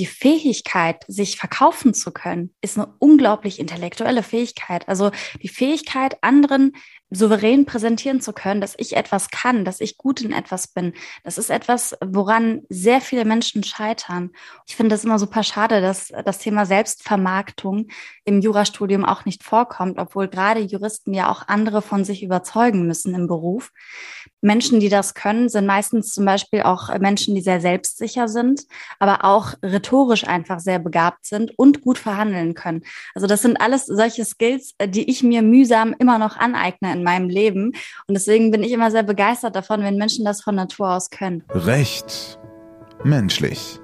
die Fähigkeit, sich verkaufen zu können, ist eine unglaublich intellektuelle Fähigkeit. Also die Fähigkeit, anderen souverän präsentieren zu können, dass ich etwas kann, dass ich gut in etwas bin. Das ist etwas, woran sehr viele Menschen scheitern. Ich finde es immer super schade, dass das Thema Selbstvermarktung im Jurastudium auch nicht vorkommt, obwohl gerade Juristen ja auch andere von sich überzeugen müssen im Beruf. Menschen, die das können, sind meistens zum Beispiel auch Menschen, die sehr selbstsicher sind, aber auch rhetorisch einfach sehr begabt sind und gut verhandeln können. Also das sind alles solche Skills, die ich mir mühsam immer noch aneigne in meinem Leben. Und deswegen bin ich immer sehr begeistert davon, wenn Menschen das von Natur aus können. Recht. Menschlich.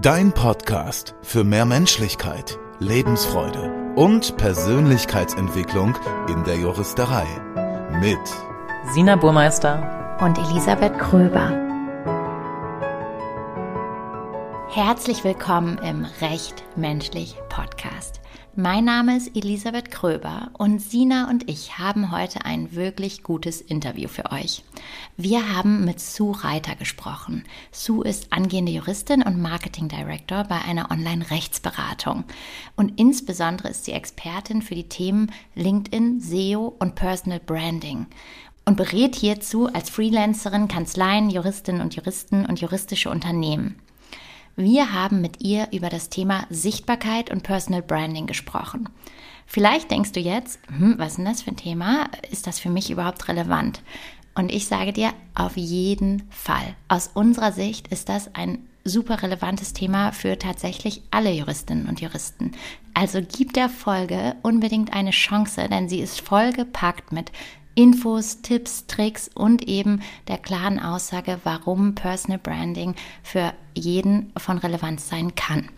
Dein Podcast für mehr Menschlichkeit, Lebensfreude und Persönlichkeitsentwicklung in der Juristerei. Mit Sina Burmeister und Elisabeth Kröber. Herzlich willkommen im Recht Menschlich Podcast. Mein Name ist Elisabeth Kröber und Sina und ich haben heute ein wirklich gutes Interview für euch. Wir haben mit Sue Reiter gesprochen. Sue ist angehende Juristin und Marketing Director bei einer Online-Rechtsberatung. Und insbesondere ist sie Expertin für die Themen LinkedIn, SEO und Personal Branding und berät hierzu als Freelancerin Kanzleien, Juristinnen und Juristen und juristische Unternehmen. Wir haben mit ihr über das Thema Sichtbarkeit und Personal Branding gesprochen. Vielleicht denkst du jetzt, hm, was ist denn das für ein Thema? Ist das für mich überhaupt relevant? Und ich sage dir, auf jeden Fall. Aus unserer Sicht ist das ein super relevantes Thema für tatsächlich alle Juristinnen und Juristen. Also gib der Folge unbedingt eine Chance, denn sie ist vollgepackt mit Infos, Tipps, Tricks und eben der klaren Aussage, warum Personal Branding für jeden von Relevanz sein kann.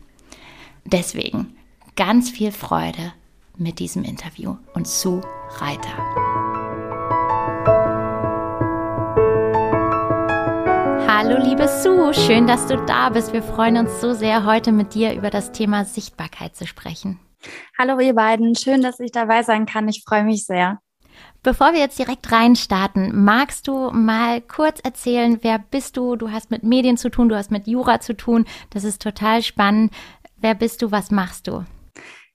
Deswegen ganz viel Freude mit diesem Interview und zu Reiter. Hallo liebe Sue, schön, dass du da bist. Wir freuen uns so sehr, heute mit dir über das Thema Sichtbarkeit zu sprechen. Hallo ihr beiden, schön, dass ich dabei sein kann. Ich freue mich sehr. Bevor wir jetzt direkt reinstarten, magst du mal kurz erzählen, wer bist du? Du hast mit Medien zu tun, du hast mit Jura zu tun. Das ist total spannend. Wer bist du? Was machst du?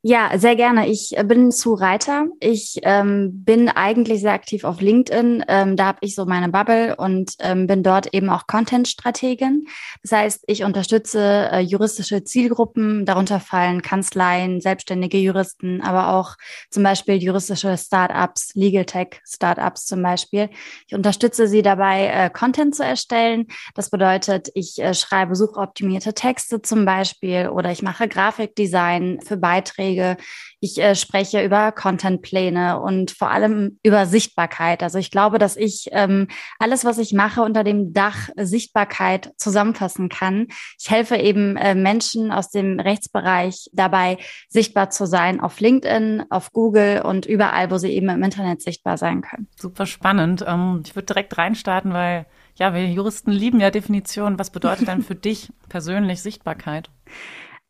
Ja, sehr gerne. Ich äh, bin Sue Reiter. Ich ähm, bin eigentlich sehr aktiv auf LinkedIn. Ähm, da habe ich so meine Bubble und ähm, bin dort eben auch Content-Strategin. Das heißt, ich unterstütze äh, juristische Zielgruppen. Darunter fallen Kanzleien, selbstständige Juristen, aber auch zum Beispiel juristische Startups, Legal Tech Startups zum Beispiel. Ich unterstütze sie dabei, äh, Content zu erstellen. Das bedeutet, ich äh, schreibe suchoptimierte Texte zum Beispiel oder ich mache Grafikdesign für Beiträge Vorträge, ich äh, spreche über Contentpläne und vor allem über Sichtbarkeit. Also ich glaube, dass ich ähm, alles, was ich mache, unter dem Dach Sichtbarkeit zusammenfassen kann. Ich helfe eben äh, Menschen aus dem Rechtsbereich dabei, sichtbar zu sein auf LinkedIn, auf Google und überall, wo sie eben im Internet sichtbar sein können. Super spannend. Ähm, ich würde direkt reinstarten, weil ja, wir Juristen lieben ja Definitionen. Was bedeutet denn für dich persönlich Sichtbarkeit?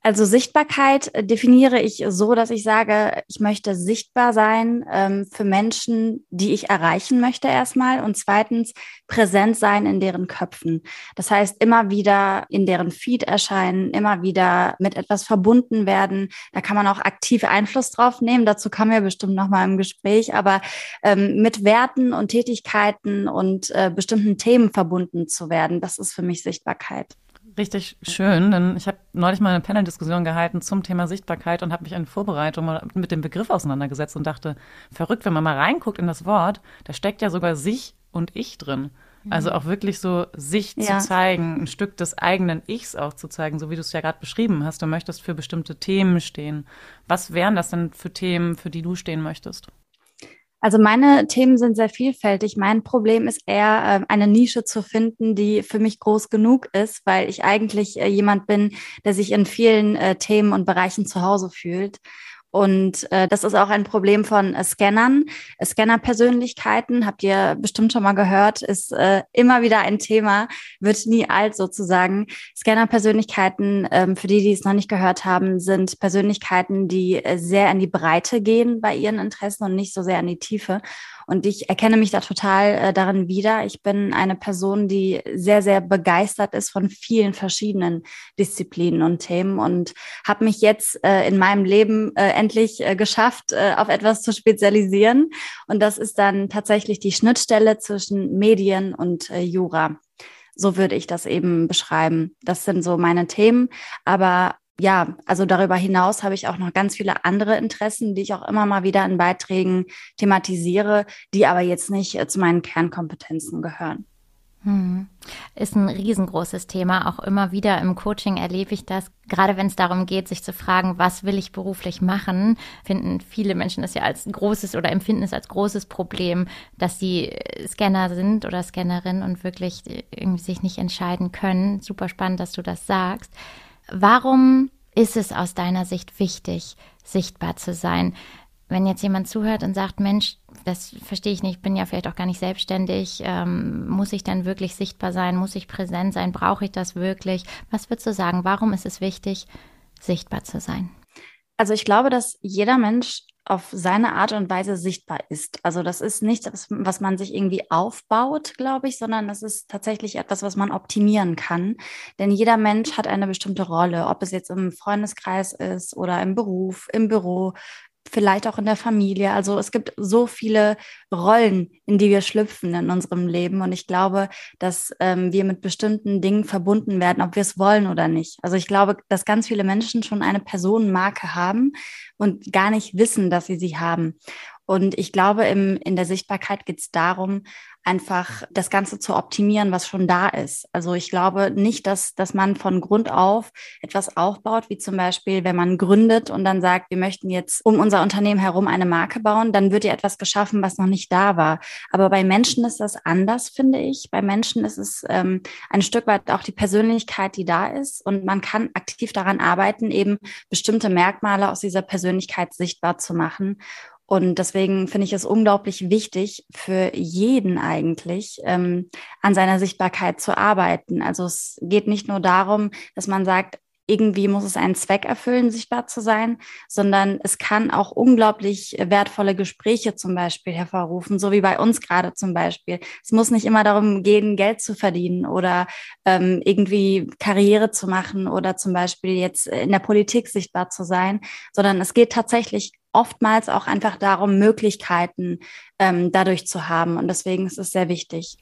Also Sichtbarkeit definiere ich so, dass ich sage, ich möchte sichtbar sein ähm, für Menschen, die ich erreichen möchte erstmal und zweitens präsent sein in deren Köpfen. Das heißt, immer wieder in deren Feed erscheinen, immer wieder mit etwas verbunden werden. Da kann man auch aktiv Einfluss drauf nehmen. Dazu kommen wir bestimmt noch mal im Gespräch, aber ähm, mit Werten und Tätigkeiten und äh, bestimmten Themen verbunden zu werden, das ist für mich Sichtbarkeit richtig schön, denn ich habe neulich mal eine Panel-Diskussion gehalten zum Thema Sichtbarkeit und habe mich in Vorbereitung mal mit dem Begriff auseinandergesetzt und dachte, verrückt, wenn man mal reinguckt in das Wort, da steckt ja sogar sich und ich drin. Also auch wirklich so sich ja. zu zeigen, ein Stück des eigenen Ichs auch zu zeigen, so wie du es ja gerade beschrieben hast. Du möchtest für bestimmte Themen stehen. Was wären das denn für Themen, für die du stehen möchtest? Also meine Themen sind sehr vielfältig. Mein Problem ist eher, äh, eine Nische zu finden, die für mich groß genug ist, weil ich eigentlich äh, jemand bin, der sich in vielen äh, Themen und Bereichen zu Hause fühlt. Und äh, das ist auch ein Problem von äh, Scannern. Scanner-Persönlichkeiten, habt ihr bestimmt schon mal gehört, ist äh, immer wieder ein Thema, wird nie alt sozusagen. Scanner-Persönlichkeiten, ähm, für die, die es noch nicht gehört haben, sind Persönlichkeiten, die äh, sehr in die Breite gehen bei ihren Interessen und nicht so sehr in die Tiefe. Und ich erkenne mich da total äh, darin wieder. Ich bin eine Person, die sehr, sehr begeistert ist von vielen verschiedenen Disziplinen und Themen und habe mich jetzt äh, in meinem Leben äh, endlich äh, geschafft, äh, auf etwas zu spezialisieren. Und das ist dann tatsächlich die Schnittstelle zwischen Medien und äh, Jura. So würde ich das eben beschreiben. Das sind so meine Themen. Aber ja, also darüber hinaus habe ich auch noch ganz viele andere Interessen, die ich auch immer mal wieder in Beiträgen thematisiere, die aber jetzt nicht äh, zu meinen Kernkompetenzen gehören. Hm. Ist ein riesengroßes Thema. Auch immer wieder im Coaching erlebe ich das. Gerade wenn es darum geht, sich zu fragen, was will ich beruflich machen, finden viele Menschen das ja als großes oder empfinden es als großes Problem, dass sie Scanner sind oder Scannerin und wirklich irgendwie sich nicht entscheiden können. Super spannend, dass du das sagst. Warum ist es aus deiner Sicht wichtig, sichtbar zu sein? Wenn jetzt jemand zuhört und sagt, Mensch, das verstehe ich nicht, bin ja vielleicht auch gar nicht selbstständig, ähm, muss ich dann wirklich sichtbar sein, muss ich präsent sein, brauche ich das wirklich? Was würdest du sagen, warum ist es wichtig, sichtbar zu sein? Also ich glaube, dass jeder Mensch auf seine Art und Weise sichtbar ist. Also das ist nichts, was man sich irgendwie aufbaut, glaube ich, sondern das ist tatsächlich etwas, was man optimieren kann. Denn jeder Mensch hat eine bestimmte Rolle, ob es jetzt im Freundeskreis ist oder im Beruf, im Büro, vielleicht auch in der Familie. Also es gibt so viele Rollen, in die wir schlüpfen in unserem Leben. Und ich glaube, dass ähm, wir mit bestimmten Dingen verbunden werden, ob wir es wollen oder nicht. Also ich glaube, dass ganz viele Menschen schon eine Personenmarke haben und gar nicht wissen, dass sie sie haben. Und ich glaube, im, in der Sichtbarkeit geht es darum, einfach das Ganze zu optimieren, was schon da ist. Also ich glaube nicht, dass, dass man von Grund auf etwas aufbaut, wie zum Beispiel, wenn man gründet und dann sagt, wir möchten jetzt um unser Unternehmen herum eine Marke bauen, dann wird ja etwas geschaffen, was noch nicht da war. Aber bei Menschen ist das anders, finde ich. Bei Menschen ist es ähm, ein Stück weit auch die Persönlichkeit, die da ist. Und man kann aktiv daran arbeiten, eben bestimmte Merkmale aus dieser Persönlichkeit sichtbar zu machen. Und deswegen finde ich es unglaublich wichtig für jeden eigentlich, ähm, an seiner Sichtbarkeit zu arbeiten. Also es geht nicht nur darum, dass man sagt, irgendwie muss es einen Zweck erfüllen, sichtbar zu sein, sondern es kann auch unglaublich wertvolle Gespräche zum Beispiel hervorrufen, so wie bei uns gerade zum Beispiel. Es muss nicht immer darum gehen, Geld zu verdienen oder ähm, irgendwie Karriere zu machen oder zum Beispiel jetzt in der Politik sichtbar zu sein, sondern es geht tatsächlich oftmals auch einfach darum, Möglichkeiten ähm, dadurch zu haben. Und deswegen ist es sehr wichtig.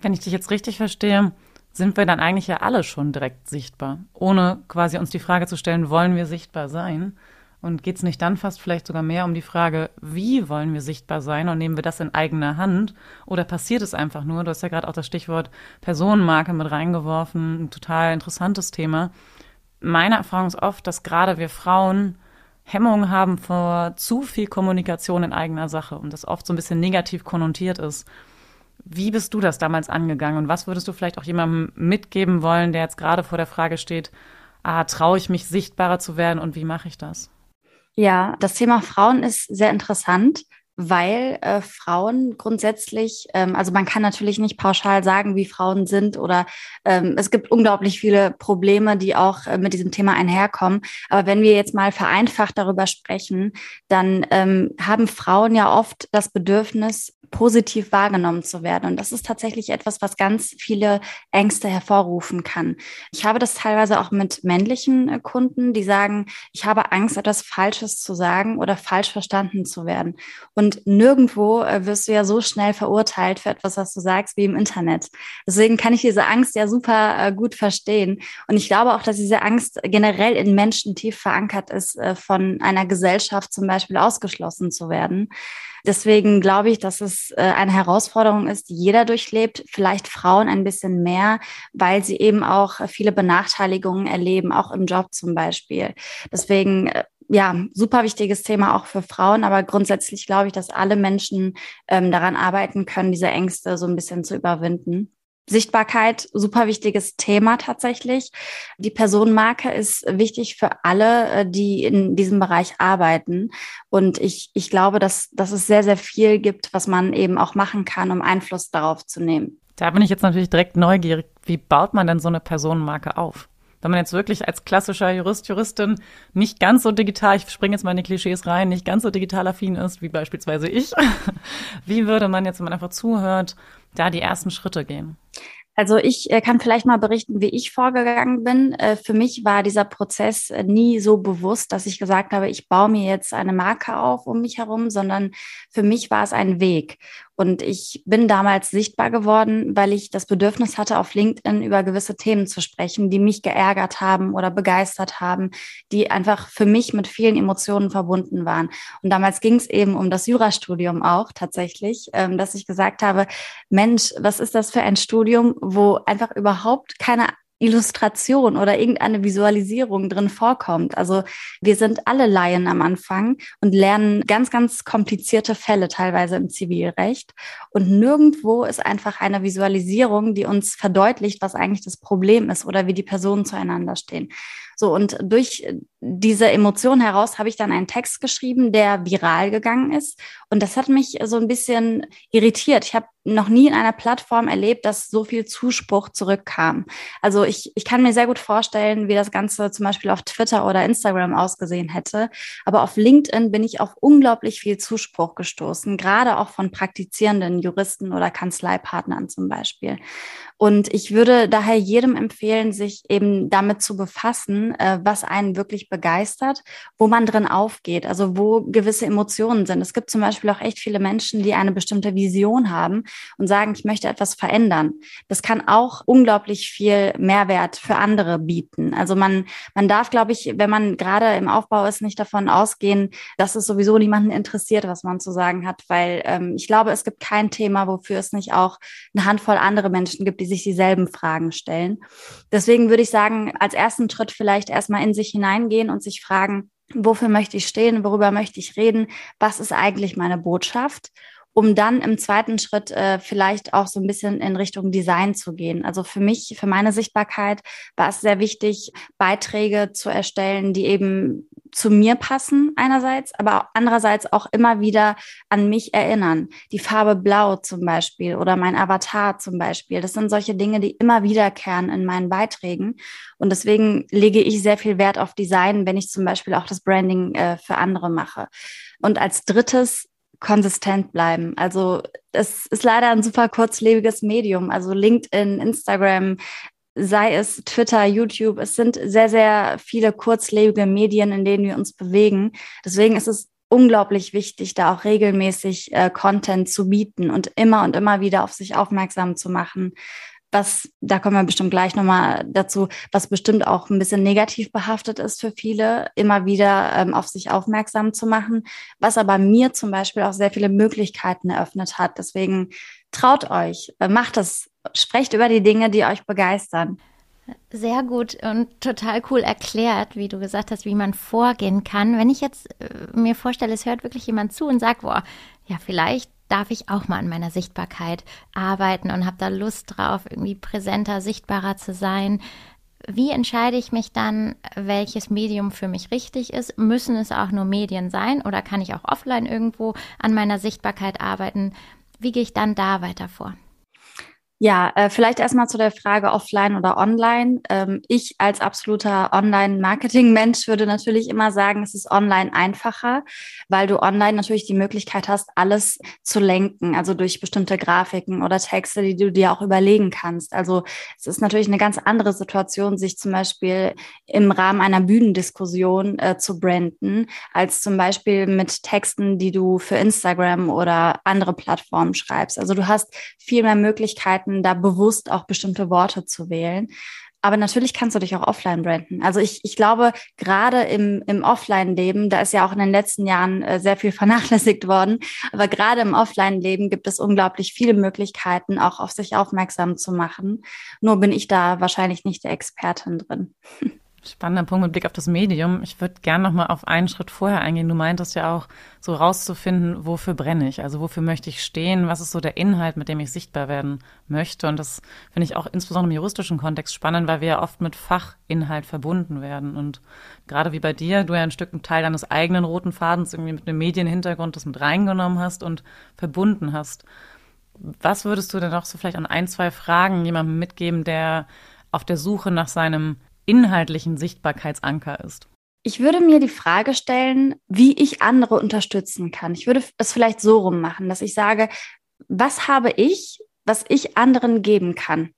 Wenn ich dich jetzt richtig verstehe, sind wir dann eigentlich ja alle schon direkt sichtbar, ohne quasi uns die Frage zu stellen, wollen wir sichtbar sein? Und geht es nicht dann fast vielleicht sogar mehr um die Frage, wie wollen wir sichtbar sein und nehmen wir das in eigener Hand? Oder passiert es einfach nur? Du hast ja gerade auch das Stichwort Personenmarke mit reingeworfen, ein total interessantes Thema. Meine Erfahrung ist oft, dass gerade wir Frauen Hemmungen haben vor zu viel Kommunikation in eigener Sache und das oft so ein bisschen negativ konnotiert ist. Wie bist du das damals angegangen und was würdest du vielleicht auch jemandem mitgeben wollen, der jetzt gerade vor der Frage steht, ah, traue ich mich sichtbarer zu werden und wie mache ich das? Ja, das Thema Frauen ist sehr interessant, weil äh, Frauen grundsätzlich, ähm, also man kann natürlich nicht pauschal sagen, wie Frauen sind oder ähm, es gibt unglaublich viele Probleme, die auch äh, mit diesem Thema einherkommen. Aber wenn wir jetzt mal vereinfacht darüber sprechen, dann ähm, haben Frauen ja oft das Bedürfnis, positiv wahrgenommen zu werden. Und das ist tatsächlich etwas, was ganz viele Ängste hervorrufen kann. Ich habe das teilweise auch mit männlichen äh, Kunden, die sagen, ich habe Angst, etwas Falsches zu sagen oder falsch verstanden zu werden. Und nirgendwo äh, wirst du ja so schnell verurteilt für etwas, was du sagst, wie im Internet. Deswegen kann ich diese Angst ja super äh, gut verstehen. Und ich glaube auch, dass diese Angst generell in Menschen tief verankert ist, von einer Gesellschaft zum Beispiel ausgeschlossen zu werden. Deswegen glaube ich, dass es äh, eine Herausforderung ist, die jeder durchlebt, vielleicht Frauen ein bisschen mehr, weil sie eben auch viele Benachteiligungen erleben, auch im Job zum Beispiel. Deswegen äh, ja, super wichtiges Thema auch für Frauen, aber grundsätzlich glaube ich, dass alle Menschen ähm, daran arbeiten können, diese Ängste so ein bisschen zu überwinden. Sichtbarkeit, super wichtiges Thema tatsächlich. Die Personenmarke ist wichtig für alle, äh, die in diesem Bereich arbeiten. Und ich, ich glaube, dass, dass es sehr, sehr viel gibt, was man eben auch machen kann, um Einfluss darauf zu nehmen. Da bin ich jetzt natürlich direkt neugierig. Wie baut man denn so eine Personenmarke auf? Wenn man jetzt wirklich als klassischer Jurist, Juristin nicht ganz so digital, ich springe jetzt mal in die Klischees rein, nicht ganz so digital affin ist, wie beispielsweise ich, wie würde man jetzt, wenn man einfach zuhört, da die ersten Schritte gehen? Also ich äh, kann vielleicht mal berichten, wie ich vorgegangen bin. Äh, für mich war dieser Prozess äh, nie so bewusst, dass ich gesagt habe, ich baue mir jetzt eine Marke auf um mich herum, sondern für mich war es ein Weg. Und ich bin damals sichtbar geworden, weil ich das Bedürfnis hatte, auf LinkedIn über gewisse Themen zu sprechen, die mich geärgert haben oder begeistert haben, die einfach für mich mit vielen Emotionen verbunden waren. Und damals ging es eben um das Jurastudium auch tatsächlich, ähm, dass ich gesagt habe, Mensch, was ist das für ein Studium, wo einfach überhaupt keine Illustration oder irgendeine Visualisierung drin vorkommt. Also wir sind alle Laien am Anfang und lernen ganz, ganz komplizierte Fälle teilweise im Zivilrecht. Und nirgendwo ist einfach eine Visualisierung, die uns verdeutlicht, was eigentlich das Problem ist oder wie die Personen zueinander stehen. So, und durch diese Emotion heraus habe ich dann einen Text geschrieben, der viral gegangen ist. Und das hat mich so ein bisschen irritiert. Ich habe noch nie in einer Plattform erlebt, dass so viel Zuspruch zurückkam. Also ich, ich kann mir sehr gut vorstellen, wie das Ganze zum Beispiel auf Twitter oder Instagram ausgesehen hätte. Aber auf LinkedIn bin ich auf unglaublich viel Zuspruch gestoßen, gerade auch von praktizierenden Juristen oder Kanzleipartnern zum Beispiel. Und ich würde daher jedem empfehlen, sich eben damit zu befassen, äh, was einen wirklich begeistert, wo man drin aufgeht, also wo gewisse Emotionen sind. Es gibt zum Beispiel auch echt viele Menschen, die eine bestimmte Vision haben und sagen, ich möchte etwas verändern. Das kann auch unglaublich viel Mehrwert für andere bieten. Also man, man darf, glaube ich, wenn man gerade im Aufbau ist, nicht davon ausgehen, dass es sowieso niemanden interessiert, was man zu sagen hat, weil ähm, ich glaube, es gibt kein Thema, wofür es nicht auch eine Handvoll andere Menschen gibt, die sich dieselben Fragen stellen. Deswegen würde ich sagen, als ersten Schritt vielleicht erstmal in sich hineingehen und sich fragen, wofür möchte ich stehen, worüber möchte ich reden, was ist eigentlich meine Botschaft um dann im zweiten Schritt äh, vielleicht auch so ein bisschen in Richtung Design zu gehen. Also für mich, für meine Sichtbarkeit war es sehr wichtig, Beiträge zu erstellen, die eben zu mir passen einerseits, aber andererseits auch immer wieder an mich erinnern. Die Farbe Blau zum Beispiel oder mein Avatar zum Beispiel. Das sind solche Dinge, die immer wiederkehren in meinen Beiträgen. Und deswegen lege ich sehr viel Wert auf Design, wenn ich zum Beispiel auch das Branding äh, für andere mache. Und als drittes konsistent bleiben. Also es ist leider ein super kurzlebiges Medium. Also LinkedIn, Instagram, sei es Twitter, YouTube, es sind sehr, sehr viele kurzlebige Medien, in denen wir uns bewegen. Deswegen ist es unglaublich wichtig, da auch regelmäßig äh, Content zu bieten und immer und immer wieder auf sich aufmerksam zu machen. Was, da kommen wir bestimmt gleich nochmal dazu, was bestimmt auch ein bisschen negativ behaftet ist für viele, immer wieder ähm, auf sich aufmerksam zu machen, was aber mir zum Beispiel auch sehr viele Möglichkeiten eröffnet hat. Deswegen traut euch, äh, macht es, sprecht über die Dinge, die euch begeistern. Sehr gut und total cool erklärt, wie du gesagt hast, wie man vorgehen kann. Wenn ich jetzt äh, mir vorstelle, es hört wirklich jemand zu und sagt, boah, ja, vielleicht darf ich auch mal an meiner Sichtbarkeit arbeiten und habe da Lust drauf, irgendwie präsenter, sichtbarer zu sein. Wie entscheide ich mich dann, welches Medium für mich richtig ist? Müssen es auch nur Medien sein oder kann ich auch offline irgendwo an meiner Sichtbarkeit arbeiten? Wie gehe ich dann da weiter vor? Ja, äh, vielleicht erstmal zu der Frage offline oder online. Ähm, ich als absoluter Online-Marketing-Mensch würde natürlich immer sagen, es ist online einfacher, weil du online natürlich die Möglichkeit hast, alles zu lenken, also durch bestimmte Grafiken oder Texte, die du dir auch überlegen kannst. Also es ist natürlich eine ganz andere Situation, sich zum Beispiel im Rahmen einer Bühnendiskussion äh, zu branden, als zum Beispiel mit Texten, die du für Instagram oder andere Plattformen schreibst. Also du hast viel mehr Möglichkeiten, Möglichkeiten, da bewusst auch bestimmte Worte zu wählen. Aber natürlich kannst du dich auch offline branden. Also ich, ich glaube, gerade im, im Offline-Leben, da ist ja auch in den letzten Jahren äh, sehr viel vernachlässigt worden, aber gerade im Offline-Leben gibt es unglaublich viele Möglichkeiten, auch auf sich aufmerksam zu machen. Nur bin ich da wahrscheinlich nicht der Expertin drin. Spannender Punkt mit Blick auf das Medium. Ich würde gerne noch mal auf einen Schritt vorher eingehen. Du meintest ja auch, so rauszufinden, wofür brenne ich? Also wofür möchte ich stehen? Was ist so der Inhalt, mit dem ich sichtbar werden möchte? Und das finde ich auch insbesondere im juristischen Kontext spannend, weil wir ja oft mit Fachinhalt verbunden werden. Und gerade wie bei dir, du ja ein Stück ein Teil deines eigenen roten Fadens irgendwie mit einem Medienhintergrund das mit reingenommen hast und verbunden hast. Was würdest du denn noch so vielleicht an ein, zwei Fragen jemandem mitgeben, der auf der Suche nach seinem inhaltlichen Sichtbarkeitsanker ist? Ich würde mir die Frage stellen, wie ich andere unterstützen kann. Ich würde es vielleicht so rum machen, dass ich sage, was habe ich, was ich anderen geben kann?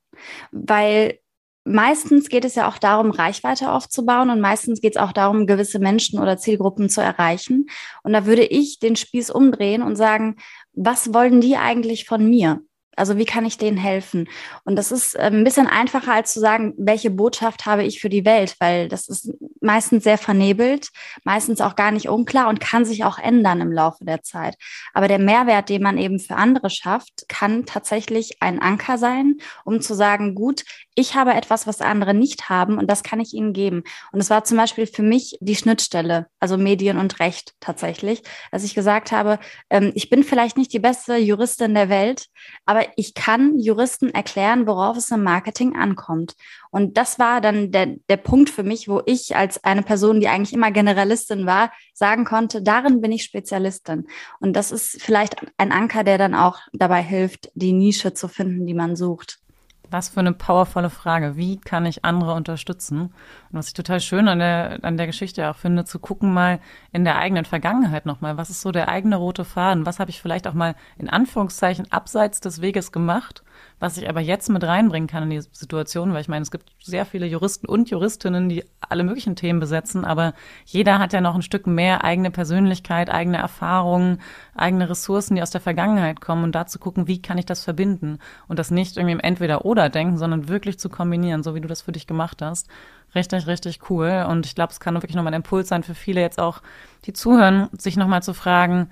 Weil meistens geht es ja auch darum, Reichweite aufzubauen und meistens geht es auch darum, gewisse Menschen oder Zielgruppen zu erreichen. Und da würde ich den Spieß umdrehen und sagen, was wollen die eigentlich von mir? Also wie kann ich denen helfen? Und das ist ähm, ein bisschen einfacher als zu sagen, welche Botschaft habe ich für die Welt, weil das ist meistens sehr vernebelt, meistens auch gar nicht unklar und kann sich auch ändern im Laufe der Zeit. Aber der Mehrwert, den man eben für andere schafft, kann tatsächlich ein Anker sein, um zu sagen, gut, ich habe etwas, was andere nicht haben und das kann ich ihnen geben. Und es war zum Beispiel für mich die Schnittstelle, also Medien und Recht tatsächlich, dass ich gesagt habe, ähm, ich bin vielleicht nicht die beste Juristin der Welt, aber ich kann Juristen erklären, worauf es im Marketing ankommt. Und das war dann der, der Punkt für mich, wo ich als eine Person, die eigentlich immer Generalistin war, sagen konnte, darin bin ich Spezialistin. Und das ist vielleicht ein Anker, der dann auch dabei hilft, die Nische zu finden, die man sucht. Was für eine powervolle Frage. Wie kann ich andere unterstützen? Und was ich total schön an der, an der Geschichte auch finde, zu gucken mal in der eigenen Vergangenheit nochmal. Was ist so der eigene rote Faden? Was habe ich vielleicht auch mal in Anführungszeichen abseits des Weges gemacht? Was ich aber jetzt mit reinbringen kann in die Situation, weil ich meine, es gibt sehr viele Juristen und Juristinnen, die alle möglichen Themen besetzen, aber jeder hat ja noch ein Stück mehr eigene Persönlichkeit, eigene Erfahrungen, eigene Ressourcen, die aus der Vergangenheit kommen und da zu gucken, wie kann ich das verbinden und das nicht irgendwie im Entweder-Oder denken, sondern wirklich zu kombinieren, so wie du das für dich gemacht hast. Richtig, richtig cool. Und ich glaube, es kann wirklich nochmal ein Impuls sein für viele jetzt auch, die zuhören, sich nochmal zu fragen,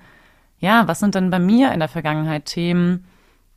ja, was sind denn bei mir in der Vergangenheit Themen,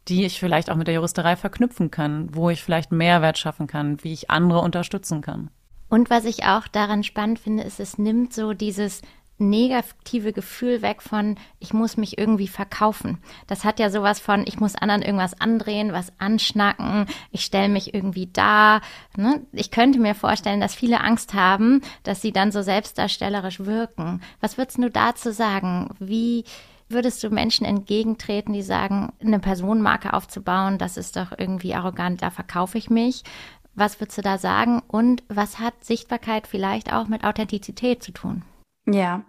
die ich vielleicht auch mit der Juristerei verknüpfen kann, wo ich vielleicht Mehrwert schaffen kann, wie ich andere unterstützen kann. Und was ich auch daran spannend finde, ist, es nimmt so dieses negative Gefühl weg von, ich muss mich irgendwie verkaufen. Das hat ja sowas von, ich muss anderen irgendwas andrehen, was anschnacken, ich stelle mich irgendwie da. Ne? Ich könnte mir vorstellen, dass viele Angst haben, dass sie dann so selbstdarstellerisch wirken. Was würdest du dazu sagen? Wie, würdest du Menschen entgegentreten, die sagen, eine Personenmarke aufzubauen, das ist doch irgendwie arrogant, da verkaufe ich mich? Was würdest du da sagen? Und was hat Sichtbarkeit vielleicht auch mit Authentizität zu tun? Ja,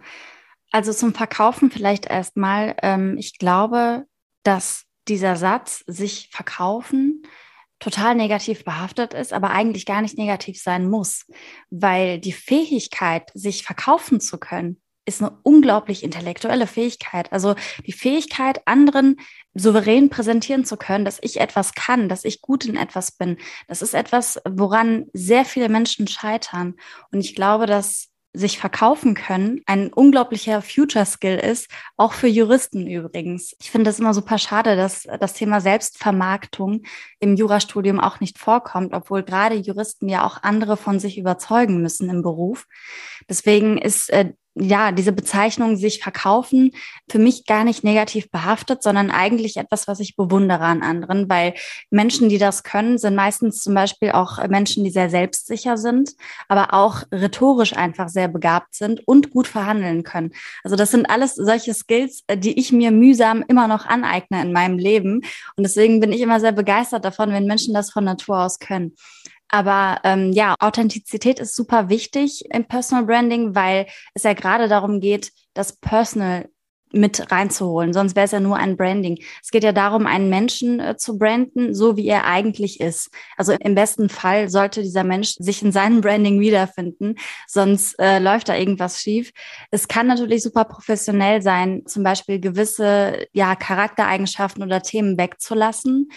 also zum Verkaufen vielleicht erstmal. Ähm, ich glaube, dass dieser Satz, sich verkaufen, total negativ behaftet ist, aber eigentlich gar nicht negativ sein muss, weil die Fähigkeit, sich verkaufen zu können, ist eine unglaublich intellektuelle Fähigkeit. Also die Fähigkeit, anderen souverän präsentieren zu können, dass ich etwas kann, dass ich gut in etwas bin. Das ist etwas, woran sehr viele Menschen scheitern. Und ich glaube, dass sich verkaufen können, ein unglaublicher Future Skill ist, auch für Juristen übrigens. Ich finde das immer super schade, dass das Thema Selbstvermarktung im Jurastudium auch nicht vorkommt, obwohl gerade Juristen ja auch andere von sich überzeugen müssen im Beruf. Deswegen ist äh, ja, diese Bezeichnung sich verkaufen für mich gar nicht negativ behaftet, sondern eigentlich etwas, was ich bewundere an anderen, weil Menschen, die das können, sind meistens zum Beispiel auch Menschen, die sehr selbstsicher sind, aber auch rhetorisch einfach sehr begabt sind und gut verhandeln können. Also das sind alles solche Skills, die ich mir mühsam immer noch aneigne in meinem Leben. Und deswegen bin ich immer sehr begeistert davon, wenn Menschen das von Natur aus können. Aber ähm, ja, Authentizität ist super wichtig im Personal Branding, weil es ja gerade darum geht, das Personal mit reinzuholen. Sonst wäre es ja nur ein Branding. Es geht ja darum, einen Menschen äh, zu branden, so wie er eigentlich ist. Also im besten Fall sollte dieser Mensch sich in seinem Branding wiederfinden, sonst äh, läuft da irgendwas schief. Es kann natürlich super professionell sein, zum Beispiel gewisse ja, Charaktereigenschaften oder Themen wegzulassen.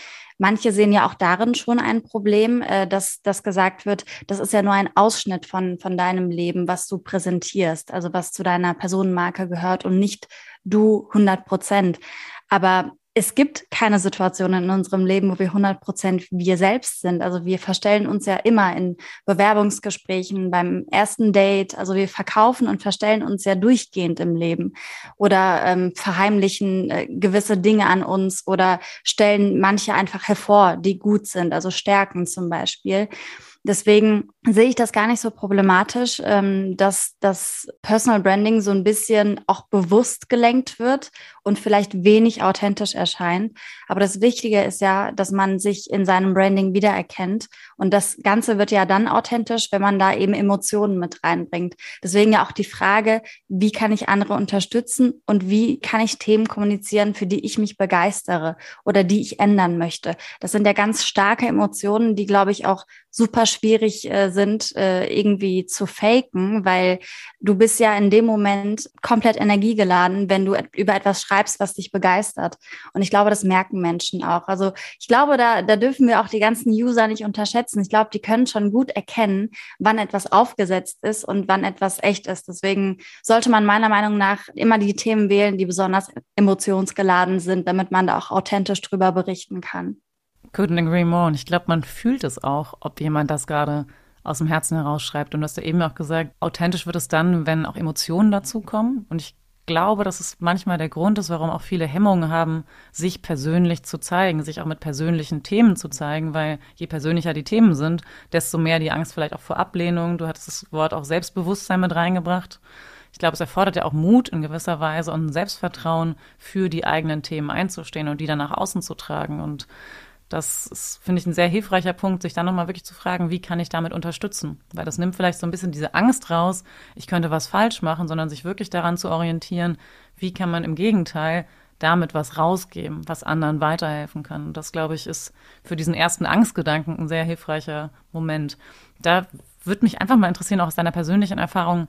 Manche sehen ja auch darin schon ein Problem, äh, dass das gesagt wird, das ist ja nur ein Ausschnitt von, von deinem Leben, was du präsentierst, also was zu deiner Personenmarke gehört und nicht du 100 Prozent. Aber es gibt keine Situation in unserem Leben, wo wir 100 Prozent wir selbst sind. Also wir verstellen uns ja immer in Bewerbungsgesprächen, beim ersten Date. Also wir verkaufen und verstellen uns ja durchgehend im Leben oder ähm, verheimlichen äh, gewisse Dinge an uns oder stellen manche einfach hervor, die gut sind, also Stärken zum Beispiel. Deswegen sehe ich das gar nicht so problematisch, ähm, dass das Personal Branding so ein bisschen auch bewusst gelenkt wird und vielleicht wenig authentisch erscheint. Aber das Wichtige ist ja, dass man sich in seinem Branding wiedererkennt. Und das Ganze wird ja dann authentisch, wenn man da eben Emotionen mit reinbringt. Deswegen ja auch die Frage, wie kann ich andere unterstützen und wie kann ich Themen kommunizieren, für die ich mich begeistere oder die ich ändern möchte. Das sind ja ganz starke Emotionen, die, glaube ich, auch super schwierig äh, sind, äh, irgendwie zu faken, weil du bist ja in dem Moment komplett energiegeladen, wenn du über etwas schreibst, was dich begeistert. Und ich glaube, das merken Menschen auch. Also ich glaube, da, da dürfen wir auch die ganzen User nicht unterschätzen. Ich glaube, die können schon gut erkennen, wann etwas aufgesetzt ist und wann etwas echt ist. Deswegen sollte man meiner Meinung nach immer die Themen wählen, die besonders emotionsgeladen sind, damit man da auch authentisch drüber berichten kann. Couldn't agree more. Und ich glaube, man fühlt es auch, ob jemand das gerade aus dem Herzen herausschreibt. Und du hast ja eben auch gesagt, authentisch wird es dann, wenn auch Emotionen dazukommen. Und ich glaube, dass es manchmal der Grund ist, warum auch viele Hemmungen haben, sich persönlich zu zeigen, sich auch mit persönlichen Themen zu zeigen, weil je persönlicher die Themen sind, desto mehr die Angst vielleicht auch vor Ablehnung. Du hattest das Wort auch Selbstbewusstsein mit reingebracht. Ich glaube, es erfordert ja auch Mut in gewisser Weise und Selbstvertrauen, für die eigenen Themen einzustehen und die dann nach außen zu tragen. Und das ist, finde ich, ein sehr hilfreicher Punkt, sich dann nochmal wirklich zu fragen, wie kann ich damit unterstützen? Weil das nimmt vielleicht so ein bisschen diese Angst raus, ich könnte was falsch machen, sondern sich wirklich daran zu orientieren, wie kann man im Gegenteil damit was rausgeben, was anderen weiterhelfen kann. Und das, glaube ich, ist für diesen ersten Angstgedanken ein sehr hilfreicher Moment. Da würde mich einfach mal interessieren, auch aus deiner persönlichen Erfahrung,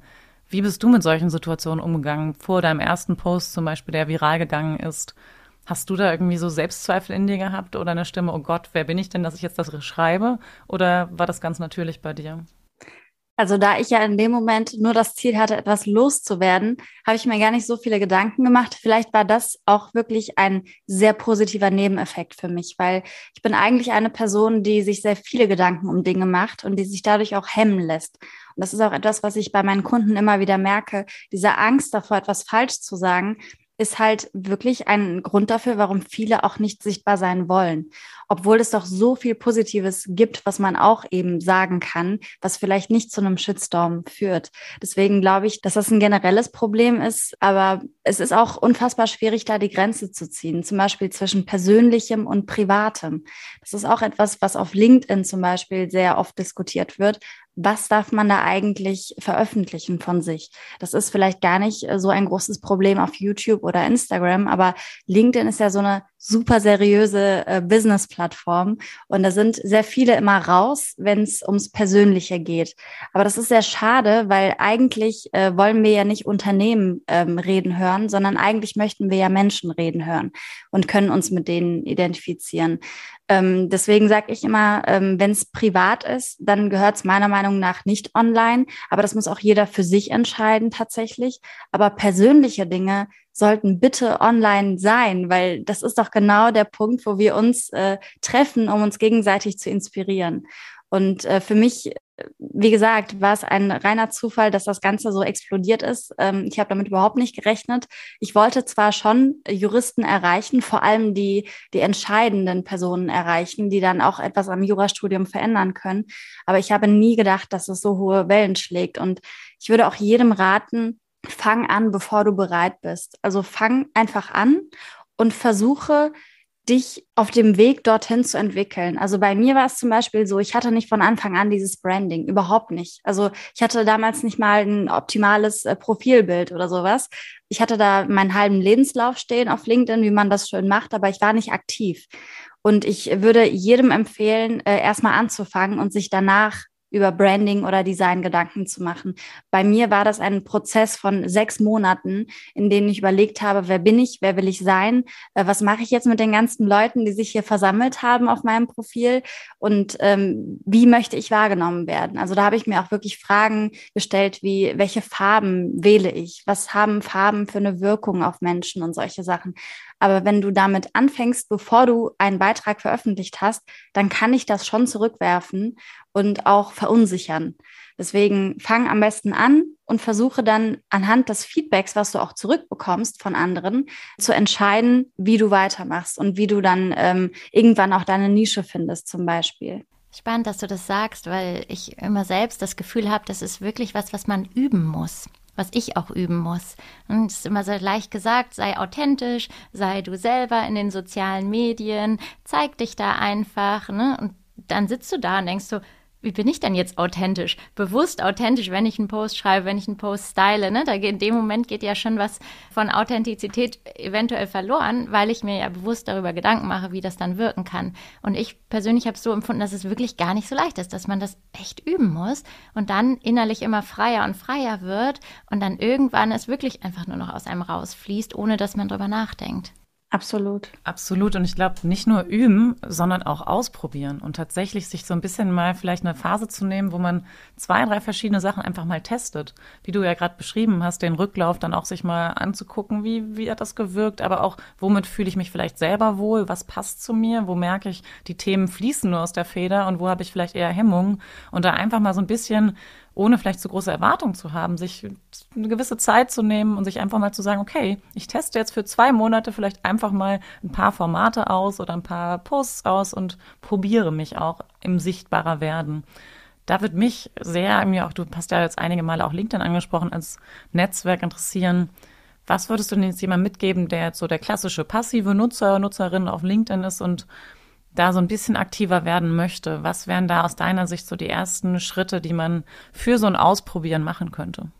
wie bist du mit solchen Situationen umgegangen? Vor deinem ersten Post zum Beispiel, der viral gegangen ist, Hast du da irgendwie so Selbstzweifel in dir gehabt oder eine Stimme, oh Gott, wer bin ich denn, dass ich jetzt das schreibe? Oder war das ganz natürlich bei dir? Also da ich ja in dem Moment nur das Ziel hatte, etwas loszuwerden, habe ich mir gar nicht so viele Gedanken gemacht. Vielleicht war das auch wirklich ein sehr positiver Nebeneffekt für mich, weil ich bin eigentlich eine Person, die sich sehr viele Gedanken um Dinge macht und die sich dadurch auch hemmen lässt. Und das ist auch etwas, was ich bei meinen Kunden immer wieder merke. Diese Angst davor, etwas falsch zu sagen, ist halt wirklich ein Grund dafür, warum viele auch nicht sichtbar sein wollen. Obwohl es doch so viel Positives gibt, was man auch eben sagen kann, was vielleicht nicht zu einem Shitstorm führt. Deswegen glaube ich, dass das ein generelles Problem ist, aber es ist auch unfassbar schwierig, da die Grenze zu ziehen, zum Beispiel zwischen persönlichem und privatem. Das ist auch etwas, was auf LinkedIn zum Beispiel sehr oft diskutiert wird, was darf man da eigentlich veröffentlichen von sich? Das ist vielleicht gar nicht äh, so ein großes Problem auf YouTube oder Instagram, aber LinkedIn ist ja so eine super seriöse äh, Business-Plattform und da sind sehr viele immer raus, wenn es ums Persönliche geht. Aber das ist sehr schade, weil eigentlich äh, wollen wir ja nicht Unternehmen ähm, reden hören, sondern eigentlich möchten wir ja Menschen reden hören und können uns mit denen identifizieren. Ähm, deswegen sage ich immer, ähm, wenn es privat ist, dann gehört es meiner Meinung nach nicht online. Aber das muss auch jeder für sich entscheiden tatsächlich. Aber persönliche Dinge sollten bitte online sein, weil das ist doch genau der Punkt, wo wir uns äh, treffen, um uns gegenseitig zu inspirieren. Und äh, für mich, wie gesagt, war es ein reiner Zufall, dass das Ganze so explodiert ist. Ähm, ich habe damit überhaupt nicht gerechnet. Ich wollte zwar schon Juristen erreichen, vor allem die, die entscheidenden Personen erreichen, die dann auch etwas am Jurastudium verändern können. Aber ich habe nie gedacht, dass es so hohe Wellen schlägt. Und ich würde auch jedem raten, fang an, bevor du bereit bist. Also fang einfach an und versuche, dich auf dem Weg dorthin zu entwickeln. Also bei mir war es zum Beispiel so, ich hatte nicht von Anfang an dieses Branding, überhaupt nicht. Also ich hatte damals nicht mal ein optimales äh, Profilbild oder sowas. Ich hatte da meinen halben Lebenslauf stehen auf LinkedIn, wie man das schön macht, aber ich war nicht aktiv. Und ich würde jedem empfehlen, äh, erstmal anzufangen und sich danach über Branding oder Design Gedanken zu machen. Bei mir war das ein Prozess von sechs Monaten, in denen ich überlegt habe, wer bin ich, wer will ich sein, äh, was mache ich jetzt mit den ganzen Leuten, die sich hier versammelt haben auf meinem Profil und ähm, wie möchte ich wahrgenommen werden. Also da habe ich mir auch wirklich Fragen gestellt, wie welche Farben wähle ich, was haben Farben für eine Wirkung auf Menschen und solche Sachen. Aber wenn du damit anfängst, bevor du einen Beitrag veröffentlicht hast, dann kann ich das schon zurückwerfen und auch verunsichern. Deswegen fang am besten an und versuche dann anhand des Feedbacks, was du auch zurückbekommst von anderen, zu entscheiden, wie du weitermachst und wie du dann ähm, irgendwann auch deine Nische findest, zum Beispiel. Spannend, dass du das sagst, weil ich immer selbst das Gefühl habe, das ist wirklich was, was man üben muss was ich auch üben muss. Und es ist immer so leicht gesagt, sei authentisch, sei du selber in den sozialen Medien, zeig dich da einfach, ne? Und dann sitzt du da und denkst so, wie bin ich denn jetzt authentisch? Bewusst authentisch, wenn ich einen Post schreibe, wenn ich einen Post style, ne? Da geht, in dem Moment geht ja schon was von Authentizität eventuell verloren, weil ich mir ja bewusst darüber Gedanken mache, wie das dann wirken kann. Und ich persönlich habe es so empfunden, dass es wirklich gar nicht so leicht ist, dass man das echt üben muss und dann innerlich immer freier und freier wird und dann irgendwann es wirklich einfach nur noch aus einem rausfließt, ohne dass man drüber nachdenkt. Absolut. Absolut. Und ich glaube, nicht nur üben, sondern auch ausprobieren und tatsächlich sich so ein bisschen mal vielleicht eine Phase zu nehmen, wo man zwei, drei verschiedene Sachen einfach mal testet. Wie du ja gerade beschrieben hast, den Rücklauf dann auch sich mal anzugucken, wie, wie hat das gewirkt, aber auch, womit fühle ich mich vielleicht selber wohl, was passt zu mir, wo merke ich, die Themen fließen nur aus der Feder und wo habe ich vielleicht eher Hemmungen und da einfach mal so ein bisschen ohne vielleicht zu große Erwartungen zu haben, sich eine gewisse Zeit zu nehmen und sich einfach mal zu sagen, okay, ich teste jetzt für zwei Monate vielleicht einfach mal ein paar Formate aus oder ein paar Posts aus und probiere mich auch im sichtbarer werden. Da wird mich sehr, mir auch, du hast ja jetzt einige Male auch LinkedIn angesprochen, als Netzwerk interessieren. Was würdest du denn jetzt jemandem mitgeben, der jetzt so der klassische passive Nutzer, Nutzerin auf LinkedIn ist und da so ein bisschen aktiver werden möchte, was wären da aus deiner Sicht so die ersten Schritte, die man für so ein Ausprobieren machen könnte?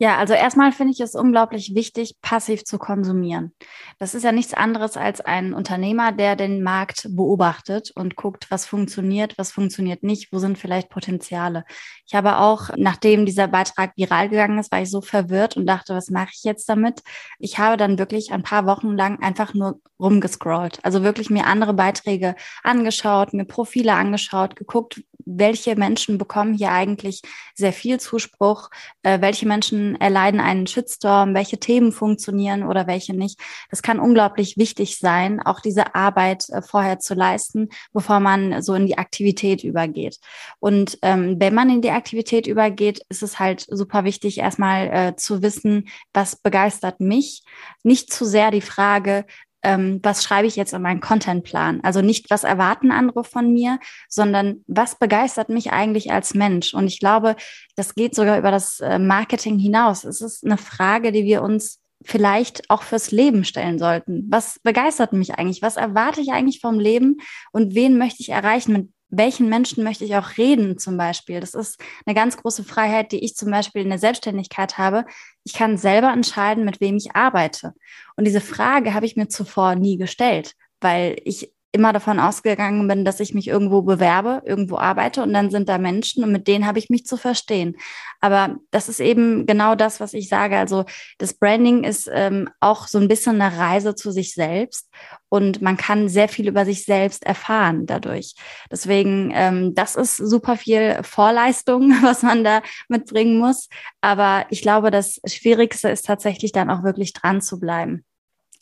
Ja, also erstmal finde ich es unglaublich wichtig, passiv zu konsumieren. Das ist ja nichts anderes als ein Unternehmer, der den Markt beobachtet und guckt, was funktioniert, was funktioniert nicht, wo sind vielleicht Potenziale. Ich habe auch, nachdem dieser Beitrag viral gegangen ist, war ich so verwirrt und dachte, was mache ich jetzt damit? Ich habe dann wirklich ein paar Wochen lang einfach nur rumgescrollt. Also wirklich mir andere Beiträge angeschaut, mir Profile angeschaut, geguckt, welche Menschen bekommen hier eigentlich sehr viel Zuspruch, äh, welche Menschen erleiden einen Shitstorm, welche Themen funktionieren oder welche nicht. Das kann unglaublich wichtig sein, auch diese Arbeit äh, vorher zu leisten, bevor man so in die Aktivität übergeht. Und ähm, wenn man in die Aktivität übergeht, ist es halt super wichtig, erstmal äh, zu wissen, was begeistert mich. Nicht zu sehr die Frage, ähm, was schreibe ich jetzt in meinen Contentplan? Also nicht, was erwarten andere von mir, sondern was begeistert mich eigentlich als Mensch? Und ich glaube, das geht sogar über das äh, Marketing hinaus. Es ist eine Frage, die wir uns vielleicht auch fürs Leben stellen sollten. Was begeistert mich eigentlich? Was erwarte ich eigentlich vom Leben? Und wen möchte ich erreichen? Mit welchen Menschen möchte ich auch reden zum Beispiel? Das ist eine ganz große Freiheit, die ich zum Beispiel in der Selbstständigkeit habe. Ich kann selber entscheiden, mit wem ich arbeite. Und diese Frage habe ich mir zuvor nie gestellt, weil ich immer davon ausgegangen bin, dass ich mich irgendwo bewerbe, irgendwo arbeite und dann sind da Menschen und mit denen habe ich mich zu verstehen. Aber das ist eben genau das, was ich sage. Also das Branding ist ähm, auch so ein bisschen eine Reise zu sich selbst und man kann sehr viel über sich selbst erfahren dadurch. Deswegen, ähm, das ist super viel Vorleistung, was man da mitbringen muss. Aber ich glaube, das Schwierigste ist tatsächlich dann auch wirklich dran zu bleiben.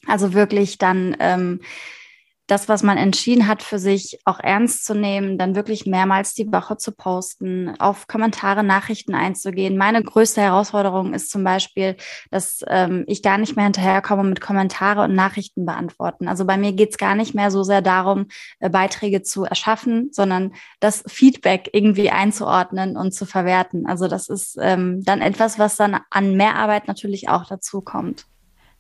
Also wirklich dann ähm, das, was man entschieden hat, für sich auch ernst zu nehmen, dann wirklich mehrmals die Woche zu posten, auf Kommentare, Nachrichten einzugehen. Meine größte Herausforderung ist zum Beispiel, dass ähm, ich gar nicht mehr hinterherkomme mit Kommentare und Nachrichten beantworten. Also bei mir geht's gar nicht mehr so sehr darum, äh, Beiträge zu erschaffen, sondern das Feedback irgendwie einzuordnen und zu verwerten. Also das ist ähm, dann etwas, was dann an Mehrarbeit natürlich auch dazu kommt.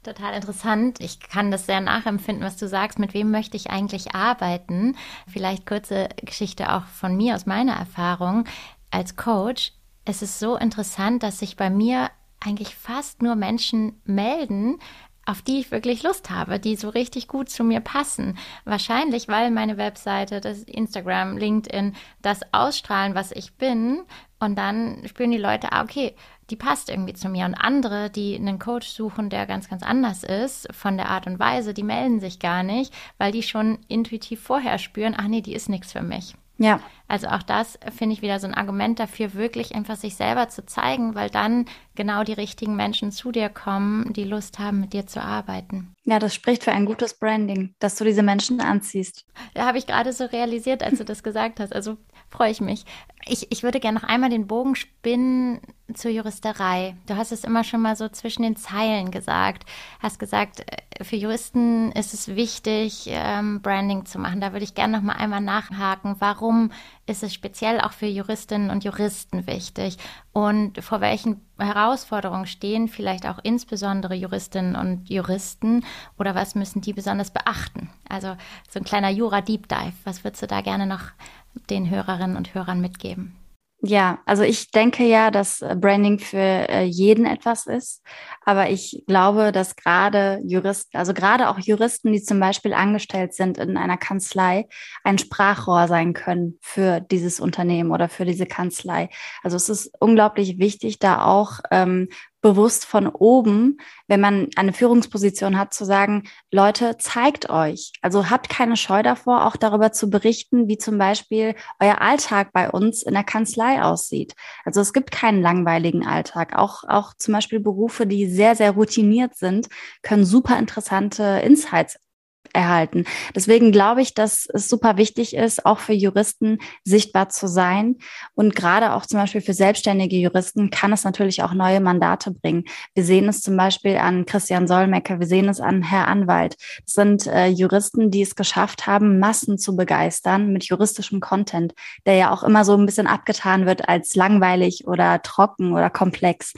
Total interessant. Ich kann das sehr nachempfinden, was du sagst. Mit wem möchte ich eigentlich arbeiten? Vielleicht kurze Geschichte auch von mir aus meiner Erfahrung als Coach. Es ist so interessant, dass sich bei mir eigentlich fast nur Menschen melden, auf die ich wirklich Lust habe, die so richtig gut zu mir passen. Wahrscheinlich, weil meine Webseite, das Instagram, LinkedIn das ausstrahlen, was ich bin. Und dann spüren die Leute, ah, okay, die passt irgendwie zu mir. Und andere, die einen Coach suchen, der ganz, ganz anders ist, von der Art und Weise, die melden sich gar nicht, weil die schon intuitiv vorher spüren, ach nee, die ist nichts für mich. Ja. Also auch das finde ich wieder so ein Argument dafür, wirklich einfach sich selber zu zeigen, weil dann genau die richtigen Menschen zu dir kommen, die Lust haben, mit dir zu arbeiten. Ja, das spricht für ein gutes Branding, dass du diese Menschen anziehst. Da habe ich gerade so realisiert, als du das gesagt hast. Also freue ich mich. Ich, ich würde gerne noch einmal den Bogen spinnen zur Juristerei. Du hast es immer schon mal so zwischen den Zeilen gesagt. Hast gesagt, äh, für Juristen ist es wichtig, ähm, Branding zu machen. Da würde ich gerne noch mal einmal nachhaken. Warum ist es speziell auch für Juristinnen und Juristen wichtig? Und vor welchen Herausforderungen stehen vielleicht auch insbesondere Juristinnen und Juristen? Oder was müssen die besonders beachten? Also so ein kleiner Jura-Deep Dive. Was würdest du da gerne noch den Hörerinnen und Hörern mitgeben? Ja, also ich denke ja, dass äh, Branding für äh, jeden etwas ist. Aber ich glaube, dass gerade Juristen, also gerade auch Juristen, die zum Beispiel angestellt sind in einer Kanzlei, ein Sprachrohr sein können für dieses Unternehmen oder für diese Kanzlei. Also es ist unglaublich wichtig, da auch ähm, bewusst von oben, wenn man eine Führungsposition hat, zu sagen, Leute, zeigt euch. Also habt keine Scheu davor, auch darüber zu berichten, wie zum Beispiel euer Alltag bei uns in der Kanzlei aussieht. Also es gibt keinen langweiligen Alltag. Auch, auch zum Beispiel Berufe, die sehr, sehr routiniert sind, können super interessante Insights erhalten. Deswegen glaube ich, dass es super wichtig ist, auch für Juristen sichtbar zu sein. Und gerade auch zum Beispiel für selbstständige Juristen kann es natürlich auch neue Mandate bringen. Wir sehen es zum Beispiel an Christian Solmecke, wir sehen es an Herr Anwalt. Das sind äh, Juristen, die es geschafft haben, Massen zu begeistern mit juristischem Content, der ja auch immer so ein bisschen abgetan wird als langweilig oder trocken oder komplex.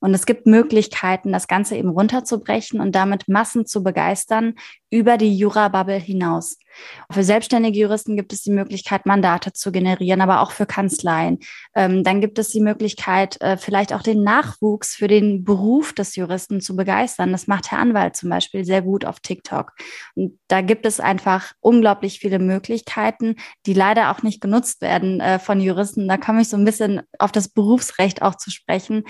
Und es gibt Möglichkeiten, das Ganze eben runterzubrechen und damit Massen zu begeistern über die Jura-Bubble hinaus. Für selbstständige Juristen gibt es die Möglichkeit, Mandate zu generieren, aber auch für Kanzleien. Ähm, dann gibt es die Möglichkeit, äh, vielleicht auch den Nachwuchs für den Beruf des Juristen zu begeistern. Das macht Herr Anwalt zum Beispiel sehr gut auf TikTok. Und da gibt es einfach unglaublich viele Möglichkeiten, die leider auch nicht genutzt werden äh, von Juristen. Da komme ich so ein bisschen auf das Berufsrecht auch zu sprechen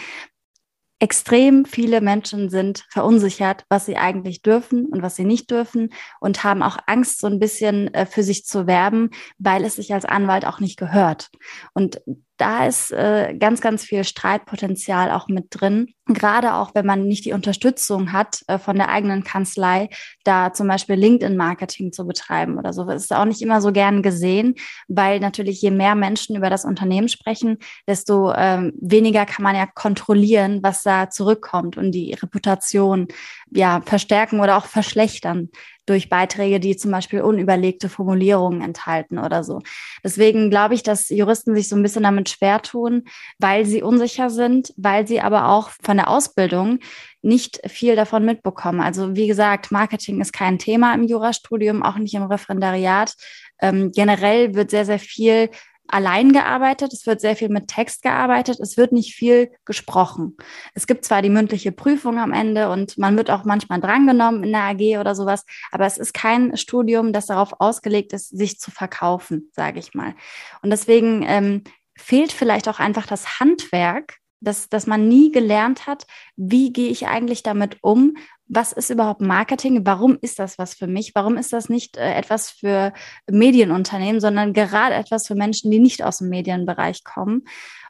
extrem viele Menschen sind verunsichert, was sie eigentlich dürfen und was sie nicht dürfen und haben auch Angst, so ein bisschen äh, für sich zu werben, weil es sich als Anwalt auch nicht gehört. Und da ist äh, ganz, ganz viel Streitpotenzial auch mit drin. Gerade auch, wenn man nicht die Unterstützung hat äh, von der eigenen Kanzlei, da zum Beispiel LinkedIn-Marketing zu betreiben oder so. Das ist auch nicht immer so gern gesehen, weil natürlich je mehr Menschen über das Unternehmen sprechen, desto ähm, weniger kann man ja kontrollieren, was da zurückkommt und die Reputation ja verstärken oder auch verschlechtern durch Beiträge, die zum Beispiel unüberlegte Formulierungen enthalten oder so. Deswegen glaube ich, dass Juristen sich so ein bisschen damit schwer tun, weil sie unsicher sind, weil sie aber auch von der Ausbildung nicht viel davon mitbekommen. Also wie gesagt, Marketing ist kein Thema im Jurastudium, auch nicht im Referendariat. Ähm, generell wird sehr, sehr viel allein gearbeitet, es wird sehr viel mit Text gearbeitet, es wird nicht viel gesprochen. Es gibt zwar die mündliche Prüfung am Ende und man wird auch manchmal drangenommen in der AG oder sowas, aber es ist kein Studium, das darauf ausgelegt ist, sich zu verkaufen, sage ich mal. Und deswegen ähm, fehlt vielleicht auch einfach das Handwerk, dass, dass man nie gelernt hat, wie gehe ich eigentlich damit um, was ist überhaupt Marketing? Warum ist das was für mich? Warum ist das nicht äh, etwas für Medienunternehmen, sondern gerade etwas für Menschen, die nicht aus dem Medienbereich kommen?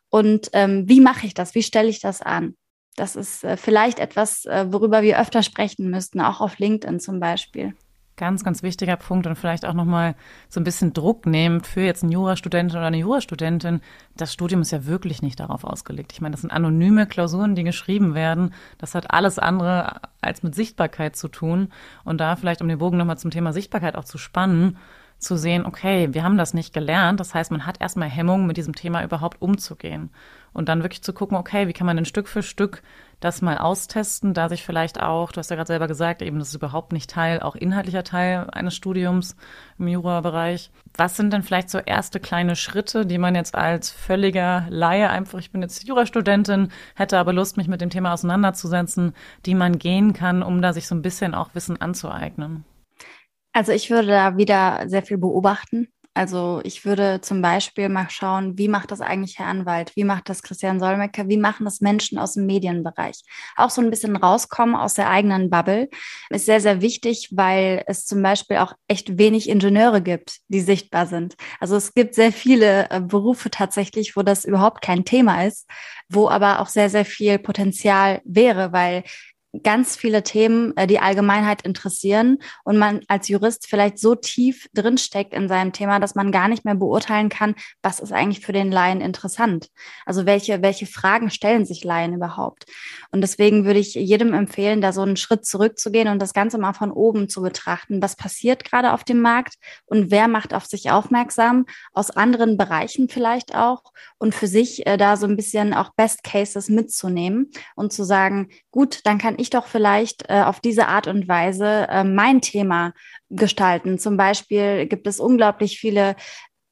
Und ähm, wie mache ich das? Wie stelle ich das an? Das ist äh, vielleicht etwas, äh, worüber wir öfter sprechen müssten, auch auf LinkedIn zum Beispiel. Ganz, ganz wichtiger Punkt und vielleicht auch nochmal so ein bisschen Druck nehmen für jetzt einen Jurastudentin oder eine Jurastudentin. Das Studium ist ja wirklich nicht darauf ausgelegt. Ich meine, das sind anonyme Klausuren, die geschrieben werden. Das hat alles andere als mit Sichtbarkeit zu tun. Und da vielleicht, um den Bogen nochmal zum Thema Sichtbarkeit auch zu spannen, zu sehen, okay, wir haben das nicht gelernt. Das heißt, man hat erstmal Hemmungen, mit diesem Thema überhaupt umzugehen. Und dann wirklich zu gucken, okay, wie kann man denn Stück für Stück das mal austesten, da sich vielleicht auch, du hast ja gerade selber gesagt, eben das ist überhaupt nicht Teil, auch inhaltlicher Teil eines Studiums im Jura-Bereich. Was sind denn vielleicht so erste kleine Schritte, die man jetzt als völliger Laie einfach, ich bin jetzt Jurastudentin, hätte aber Lust, mich mit dem Thema auseinanderzusetzen, die man gehen kann, um da sich so ein bisschen auch Wissen anzueignen? Also ich würde da wieder sehr viel beobachten Also ich würde zum Beispiel mal schauen, wie macht das eigentlich Herr Anwalt, wie macht das Christian Solmecke, wie machen das Menschen aus dem Medienbereich. Auch so ein bisschen rauskommen aus der eigenen Bubble ist sehr, sehr wichtig, weil es zum Beispiel auch echt wenig Ingenieure gibt, die sichtbar sind. Also es gibt sehr viele äh, Berufe tatsächlich, wo das überhaupt kein Thema ist, wo aber auch sehr, sehr viel Potenzial wäre, weil ganz viele Themen äh, die Allgemeinheit interessieren und man als Jurist vielleicht so tief drinsteckt in seinem Thema, dass man gar nicht mehr beurteilen kann, was ist eigentlich für den Laien interessant. Also welche, welche Fragen stellen sich Laien überhaupt? Und deswegen würde ich jedem empfehlen, da so einen Schritt zurückzugehen und das Ganze mal von oben zu betrachten. Was passiert gerade auf dem Markt und wer macht auf sich aufmerksam, aus anderen Bereichen vielleicht auch und für sich äh, da so ein bisschen auch Best Cases mitzunehmen und zu sagen, gut, dann kann ich ich doch vielleicht äh, auf diese Art und Weise äh, mein Thema gestalten. Zum Beispiel gibt es unglaublich viele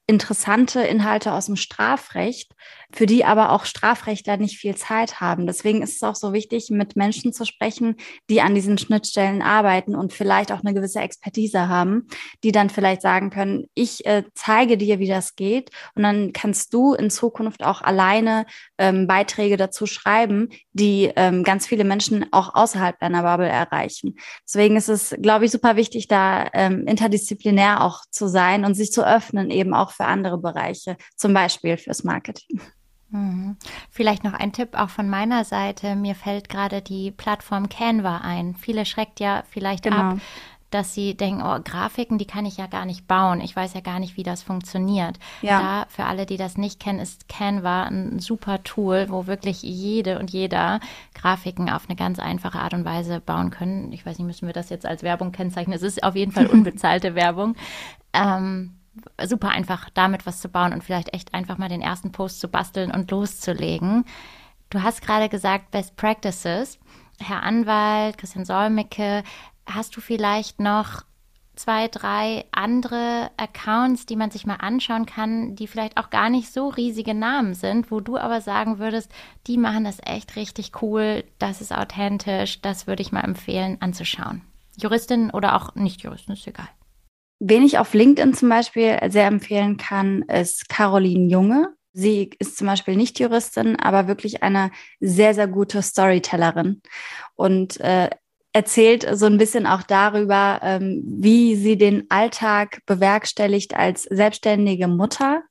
interessante Inhalte aus dem Strafrecht, für die aber auch Strafrechtler nicht viel Zeit haben. Deswegen ist es auch so wichtig, mit Menschen zu sprechen, die an diesen Schnittstellen arbeiten und vielleicht auch eine gewisse Expertise haben, die dann vielleicht sagen können, ich äh, zeige dir, wie das geht und dann kannst du in Zukunft auch alleine ähm, Beiträge dazu schreiben, die ähm, ganz viele Menschen auch außerhalb deiner Bubble erreichen. Deswegen ist es, glaube ich, super wichtig, da ähm, interdisziplinär auch zu sein und sich zu öffnen, eben auch für andere Bereiche, zum Beispiel fürs Marketing. Mhm. Vielleicht noch ein Tipp auch von meiner Seite. Mir fällt gerade die Plattform Canva ein. Viele schreckt ja vielleicht genau. ab, dass sie denken, oh, Grafiken, die kann ich ja gar nicht bauen. Ich weiß ja gar nicht, wie das funktioniert. Ja. Da, für alle, die das nicht kennen, ist Canva ein super Tool, wo wirklich jede und jeder Grafiken auf eine ganz einfache Art und Weise bauen können. Ich weiß nicht, müssen wir das jetzt als Werbung kennzeichnen? Es ist auf jeden Fall unbezahlte Werbung. Ähm, super einfach, damit was zu bauen und vielleicht echt einfach mal den ersten Post zu basteln und loszulegen. Du hast gerade gesagt, Best Practices. Herr Anwalt, Christian Solmecke, hast du vielleicht noch zwei, drei andere Accounts, die man sich mal anschauen kann, die vielleicht auch gar nicht so riesige Namen sind, wo du aber sagen würdest, die machen das echt richtig cool, das ist authentisch, das würde ich mal empfehlen anzuschauen. Juristin oder auch nicht Juristin, ist egal. Wen ich auf LinkedIn zum Beispiel sehr empfehlen kann, ist Caroline Junge. Sie ist zum Beispiel nicht Juristin, aber wirklich eine sehr, sehr gute Storytellerin und äh, erzählt so ein bisschen auch darüber, ähm, wie sie den Alltag bewerkstelligt als selbstständige Mutter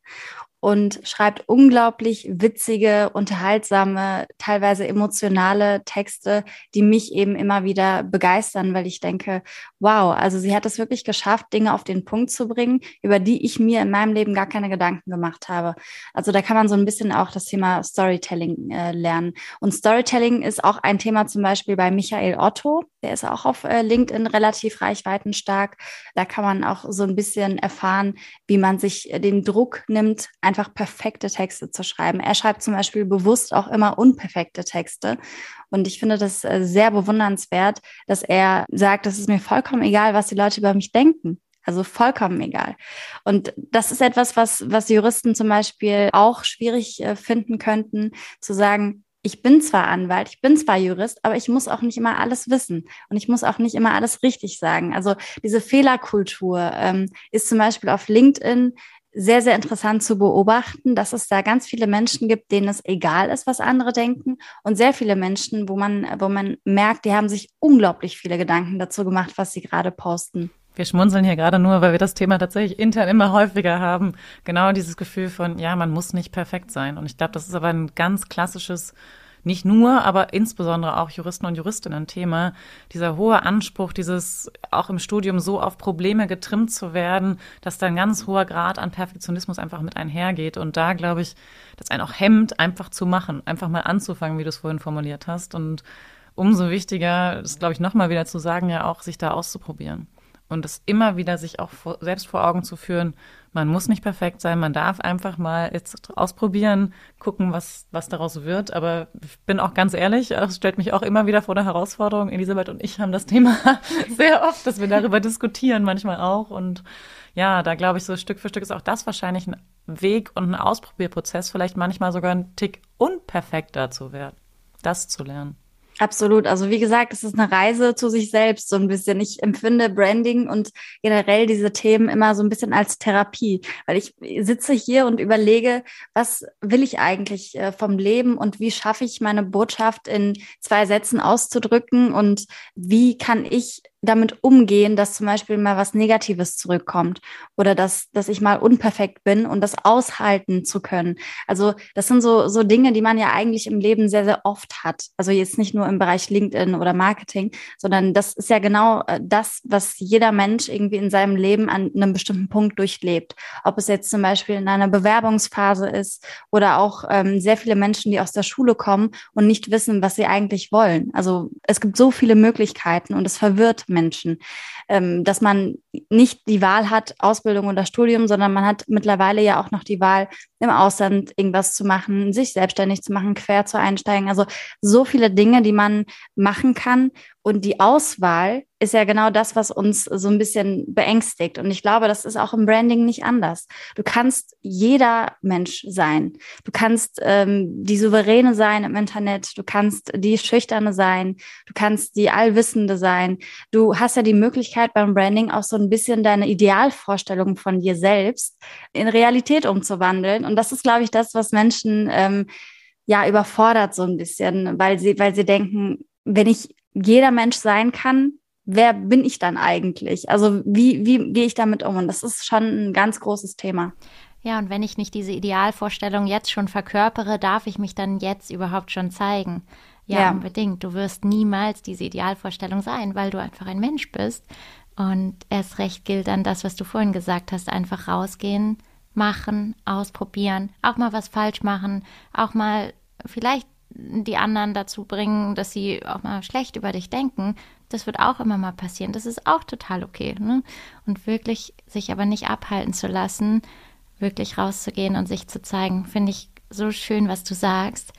und schreibt unglaublich witzige, unterhaltsame, teilweise emotionale Texte, die mich eben immer wieder begeistern, weil ich denke, wow, also sie hat es wirklich geschafft, Dinge auf den Punkt zu bringen, über die ich mir in meinem Leben gar keine Gedanken gemacht habe. Also da kann man so ein bisschen auch das Thema Storytelling äh, lernen. Und Storytelling ist auch ein Thema zum Beispiel bei Michael Otto, der ist auch auf äh, LinkedIn relativ reichweitenstark. Da kann man auch so ein bisschen erfahren, wie man sich den Druck nimmt, einfach perfekte Texte zu schreiben. Er schreibt zum Beispiel bewusst auch immer unperfekte Texte. Und ich finde das äh, sehr bewundernswert, dass er sagt, es ist mir vollkommen egal, was die Leute über mich denken. Also vollkommen egal. Und das ist etwas, was, was Juristen zum Beispiel auch schwierig äh, finden könnten, zu sagen, ich bin zwar Anwalt, ich bin zwar Jurist, aber ich muss auch nicht immer alles wissen und ich muss auch nicht immer alles richtig sagen. Also diese Fehlerkultur ähm, ist zum Beispiel auf LinkedIn sehr, sehr interessant zu beobachten, dass es da ganz viele Menschen gibt, denen es egal ist, was andere denken und sehr viele Menschen, wo man, wo man merkt, die haben sich unglaublich viele Gedanken dazu gemacht, was sie gerade posten. Wir schmunzeln hier gerade nur, weil wir das Thema tatsächlich intern immer häufiger haben. Genau dieses Gefühl von, ja, man muss nicht perfekt sein. Und ich glaube, das ist aber ein ganz klassisches nicht nur, aber insbesondere auch Juristen und Juristinnen Thema, dieser hohe Anspruch, dieses auch im Studium so auf Probleme getrimmt zu werden, dass da ein ganz hoher Grad an Perfektionismus einfach mit einhergeht. Und da glaube ich, das einen auch hemmt, einfach zu machen, einfach mal anzufangen, wie du es vorhin formuliert hast. Und umso wichtiger ist, glaube ich, nochmal wieder zu sagen, ja auch, sich da auszuprobieren und es immer wieder sich auch vor, selbst vor Augen zu führen, man muss nicht perfekt sein, man darf einfach mal jetzt ausprobieren, gucken, was, was daraus wird. Aber ich bin auch ganz ehrlich, es stellt mich auch immer wieder vor der Herausforderung. Elisabeth und ich haben das Thema sehr oft, dass wir darüber diskutieren, manchmal auch. Und ja, da glaube ich, so Stück für Stück ist auch das wahrscheinlich ein Weg und ein Ausprobierprozess, vielleicht manchmal sogar ein Tick unperfekter zu werden, das zu lernen. Absolut. Also wie gesagt, es ist eine Reise zu sich selbst so ein bisschen. Ich empfinde Branding und generell diese Themen immer so ein bisschen als Therapie, weil ich sitze hier und überlege, was will ich eigentlich äh, vom Leben und wie schaffe ich meine Botschaft in zwei Sätzen auszudrücken und wie kann ich damit umgehen, dass zum Beispiel mal was Negatives zurückkommt oder dass, dass ich mal unperfekt bin und das aushalten zu können. Also das sind so, so Dinge, die man ja eigentlich im Leben sehr, sehr oft hat. Also jetzt nicht nur im Bereich LinkedIn oder Marketing, sondern das ist ja genau äh, das, was jeder Mensch irgendwie in seinem Leben an einem bestimmten Punkt durchlebt. Ob es jetzt zum Beispiel in einer Bewerbungsphase ist oder auch ähm, sehr viele Menschen, die aus der Schule kommen und nicht wissen, was sie eigentlich wollen. Also es gibt so viele Möglichkeiten und es verwirrt Menschen, ähm, dass man nicht die Wahl hat, Ausbildung oder Studium, sondern man hat mittlerweile ja auch noch die Wahl, im Ausland irgendwas zu machen, sich selbstständig zu machen, quer zu einsteigen. Also so viele Dinge, die man machen kann. Und die Auswahl ist ja genau das, was uns so ein bisschen beängstigt. Und ich glaube, das ist auch im Branding nicht anders. Du kannst jeder Mensch sein. Du kannst ähm, die Souveräne sein im Internet. Du kannst die Schüchterne sein. Du kannst die Allwissende sein. Du hast ja die Möglichkeit beim Branding auch so ein bisschen deine Idealvorstellung von dir selbst in Realität umzuwandeln. Und das ist, glaube ich, das, was Menschen ähm, ja überfordert so ein bisschen, weil sie, weil sie denken, wenn ich jeder Mensch sein kann, wer bin ich dann eigentlich? Also wie, wie gehe ich damit um? Und das ist schon ein ganz großes Thema. Ja, und wenn ich nicht diese Idealvorstellung jetzt schon verkörpere, darf ich mich dann jetzt überhaupt schon zeigen? Ja, ja, unbedingt. Du wirst niemals diese Idealvorstellung sein, weil du einfach ein Mensch bist. Und erst recht gilt dann das, was du vorhin gesagt hast, einfach rausgehen, machen, ausprobieren, auch mal was falsch machen, auch mal vielleicht die anderen dazu bringen, dass sie auch mal schlecht über dich denken. Das wird auch immer mal passieren. Das ist auch total okay. Ne? Und wirklich sich aber nicht abhalten zu lassen, wirklich rauszugehen und sich zu zeigen, finde ich so schön, was du sagst.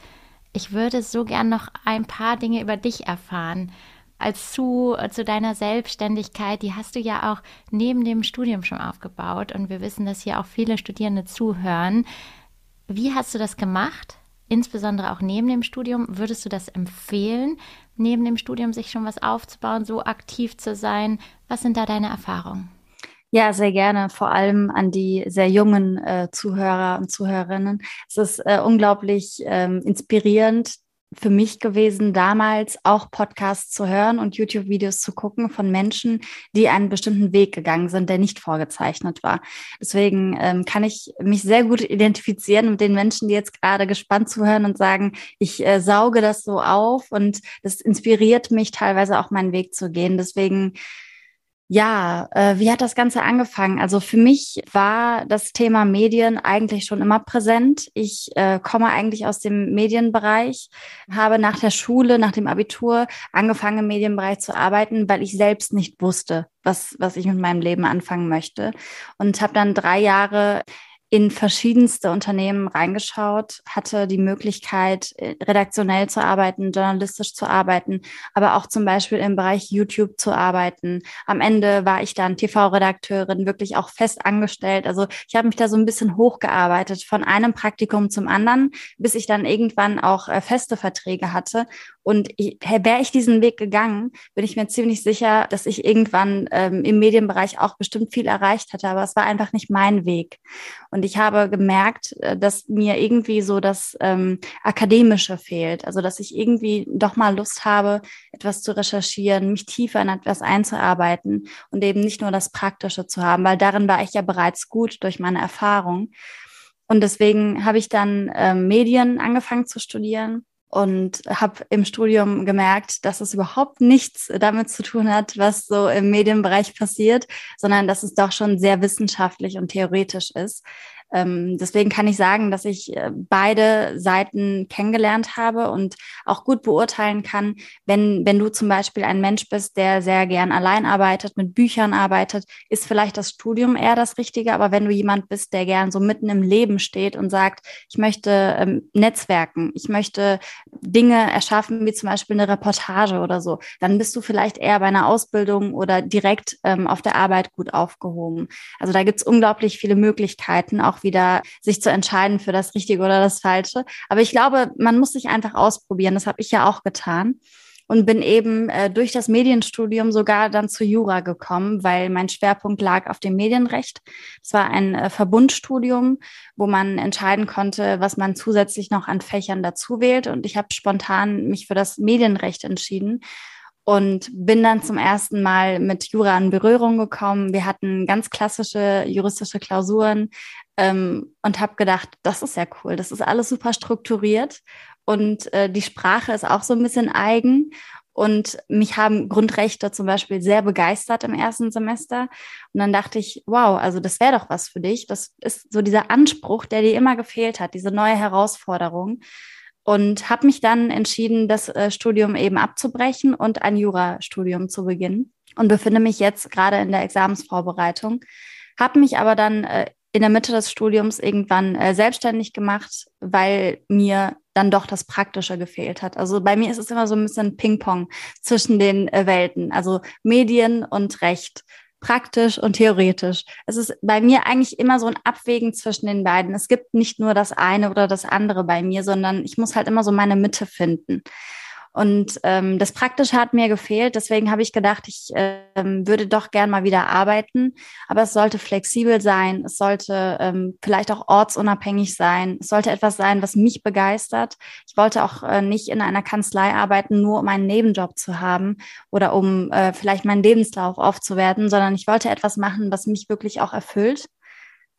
Ich würde so gern noch ein paar Dinge über dich erfahren. Als zu, zu deiner Selbstständigkeit, die hast du ja auch neben dem Studium schon aufgebaut und wir wissen, dass hier auch viele Studierende zuhören. Wie hast du das gemacht? Insbesondere auch neben dem Studium, würdest du das empfehlen, neben dem Studium sich schon was aufzubauen, so aktiv zu sein? Was sind da deine Erfahrungen? Ja, sehr gerne, vor allem an die sehr jungen äh, Zuhörer und Zuhörerinnen. Es ist äh, unglaublich ähm, inspirierend, für mich gewesen, damals auch Podcasts zu hören und YouTube-Videos zu gucken von Menschen, die einen bestimmten Weg gegangen sind, der nicht vorgezeichnet war. Deswegen ähm, kann ich mich sehr gut identifizieren mit den Menschen, die jetzt gerade gespannt zuhören und sagen, ich äh, sauge das so auf und das inspiriert mich teilweise auch meinen Weg zu gehen. Deswegen ja, äh, wie hat das Ganze angefangen? Also für mich war das Thema Medien eigentlich schon immer präsent. Ich äh, komme eigentlich aus dem Medienbereich, habe nach der Schule, nach dem Abitur angefangen im Medienbereich zu arbeiten, weil ich selbst nicht wusste, was, was ich mit meinem Leben anfangen möchte. Und habe dann drei Jahre in verschiedenste Unternehmen reingeschaut, hatte die Möglichkeit, äh, redaktionell zu arbeiten, journalistisch zu arbeiten, aber auch zum Beispiel im Bereich YouTube zu arbeiten. Am Ende war ich dann TV-Redakteurin, wirklich auch fest angestellt. Also ich habe mich da so ein bisschen hochgearbeitet von einem Praktikum zum anderen, bis ich dann irgendwann auch äh, feste Verträge hatte und wäre ich diesen Weg gegangen, bin ich mir ziemlich sicher, dass ich irgendwann ähm, im Medienbereich auch bestimmt viel erreicht hätte. Aber es war einfach nicht mein Weg. Und ich habe gemerkt, äh, dass mir irgendwie so das ähm, Akademische fehlt. Also dass ich irgendwie doch mal Lust habe, etwas zu recherchieren, mich tiefer in etwas einzuarbeiten und eben nicht nur das Praktische zu haben, weil darin war ich ja bereits gut durch meine Erfahrung. Und deswegen habe ich dann ähm, Medien angefangen zu studieren und habe im Studium gemerkt, dass es überhaupt nichts damit zu tun hat, was so im Medienbereich passiert, sondern dass es doch schon sehr wissenschaftlich und theoretisch ist. Ähm, deswegen kann ich sagen, dass ich äh, beide Seiten kennengelernt habe und auch gut beurteilen kann, wenn, wenn du zum Beispiel ein Mensch bist, der sehr gern allein arbeitet, mit Büchern arbeitet, ist vielleicht das Studium eher das Richtige. Aber wenn du jemand bist, der gern so mitten im Leben steht und sagt, ich möchte ähm, Netzwerken, ich möchte Dinge erschaffen, wie zum Beispiel eine Reportage oder so, dann bist du vielleicht eher bei einer Ausbildung oder direkt ähm, auf der Arbeit gut aufgehoben. Also da gibt's unglaublich viele Möglichkeiten, auch wieder sich zu entscheiden für das Richtige oder das Falsche. Aber ich glaube, man muss sich einfach ausprobieren. Das habe ich ja auch getan und bin eben äh, durch das Medienstudium sogar dann zu Jura gekommen, weil mein Schwerpunkt lag auf dem Medienrecht. Es war ein äh, Verbundstudium, wo man entscheiden konnte, was man zusätzlich noch an Fächern dazu wählt. Und ich habe spontan mich für das Medienrecht entschieden und bin dann zum ersten Mal mit Jura in Berührung gekommen. Wir hatten ganz klassische juristische Klausuren ähm, und habe gedacht, das ist ja cool, das ist alles super strukturiert und äh, die Sprache ist auch so ein bisschen eigen. Und mich haben Grundrechte zum Beispiel sehr begeistert im ersten Semester. Und dann dachte ich, wow, also das wäre doch was für dich. Das ist so dieser Anspruch, der dir immer gefehlt hat, diese neue Herausforderung. Und habe mich dann entschieden, das äh, Studium eben abzubrechen und ein Jurastudium zu beginnen. Und befinde mich jetzt gerade in der Examensvorbereitung. Habe mich aber dann äh, in der Mitte des Studiums irgendwann äh, selbstständig gemacht, weil mir dann doch das Praktische gefehlt hat. Also bei mir ist es immer so ein bisschen Ping-Pong zwischen den Welten, also Medien und Recht, praktisch und theoretisch. Es ist bei mir eigentlich immer so ein Abwägen zwischen den beiden. Es gibt nicht nur das eine oder das andere bei mir, sondern ich muss halt immer so meine Mitte finden. Und ähm, das Praktische hat mir gefehlt. Deswegen habe ich gedacht, ich ähm, würde doch gern mal wieder arbeiten. Aber es sollte flexibel sein. Es sollte ähm, vielleicht auch ortsunabhängig sein. Es sollte etwas sein, was mich begeistert. Ich wollte auch äh, nicht in einer Kanzlei arbeiten, nur um einen Nebenjob zu haben oder um äh, vielleicht meinen Lebenslauf aufzuwerten, sondern ich wollte etwas machen, was mich wirklich auch erfüllt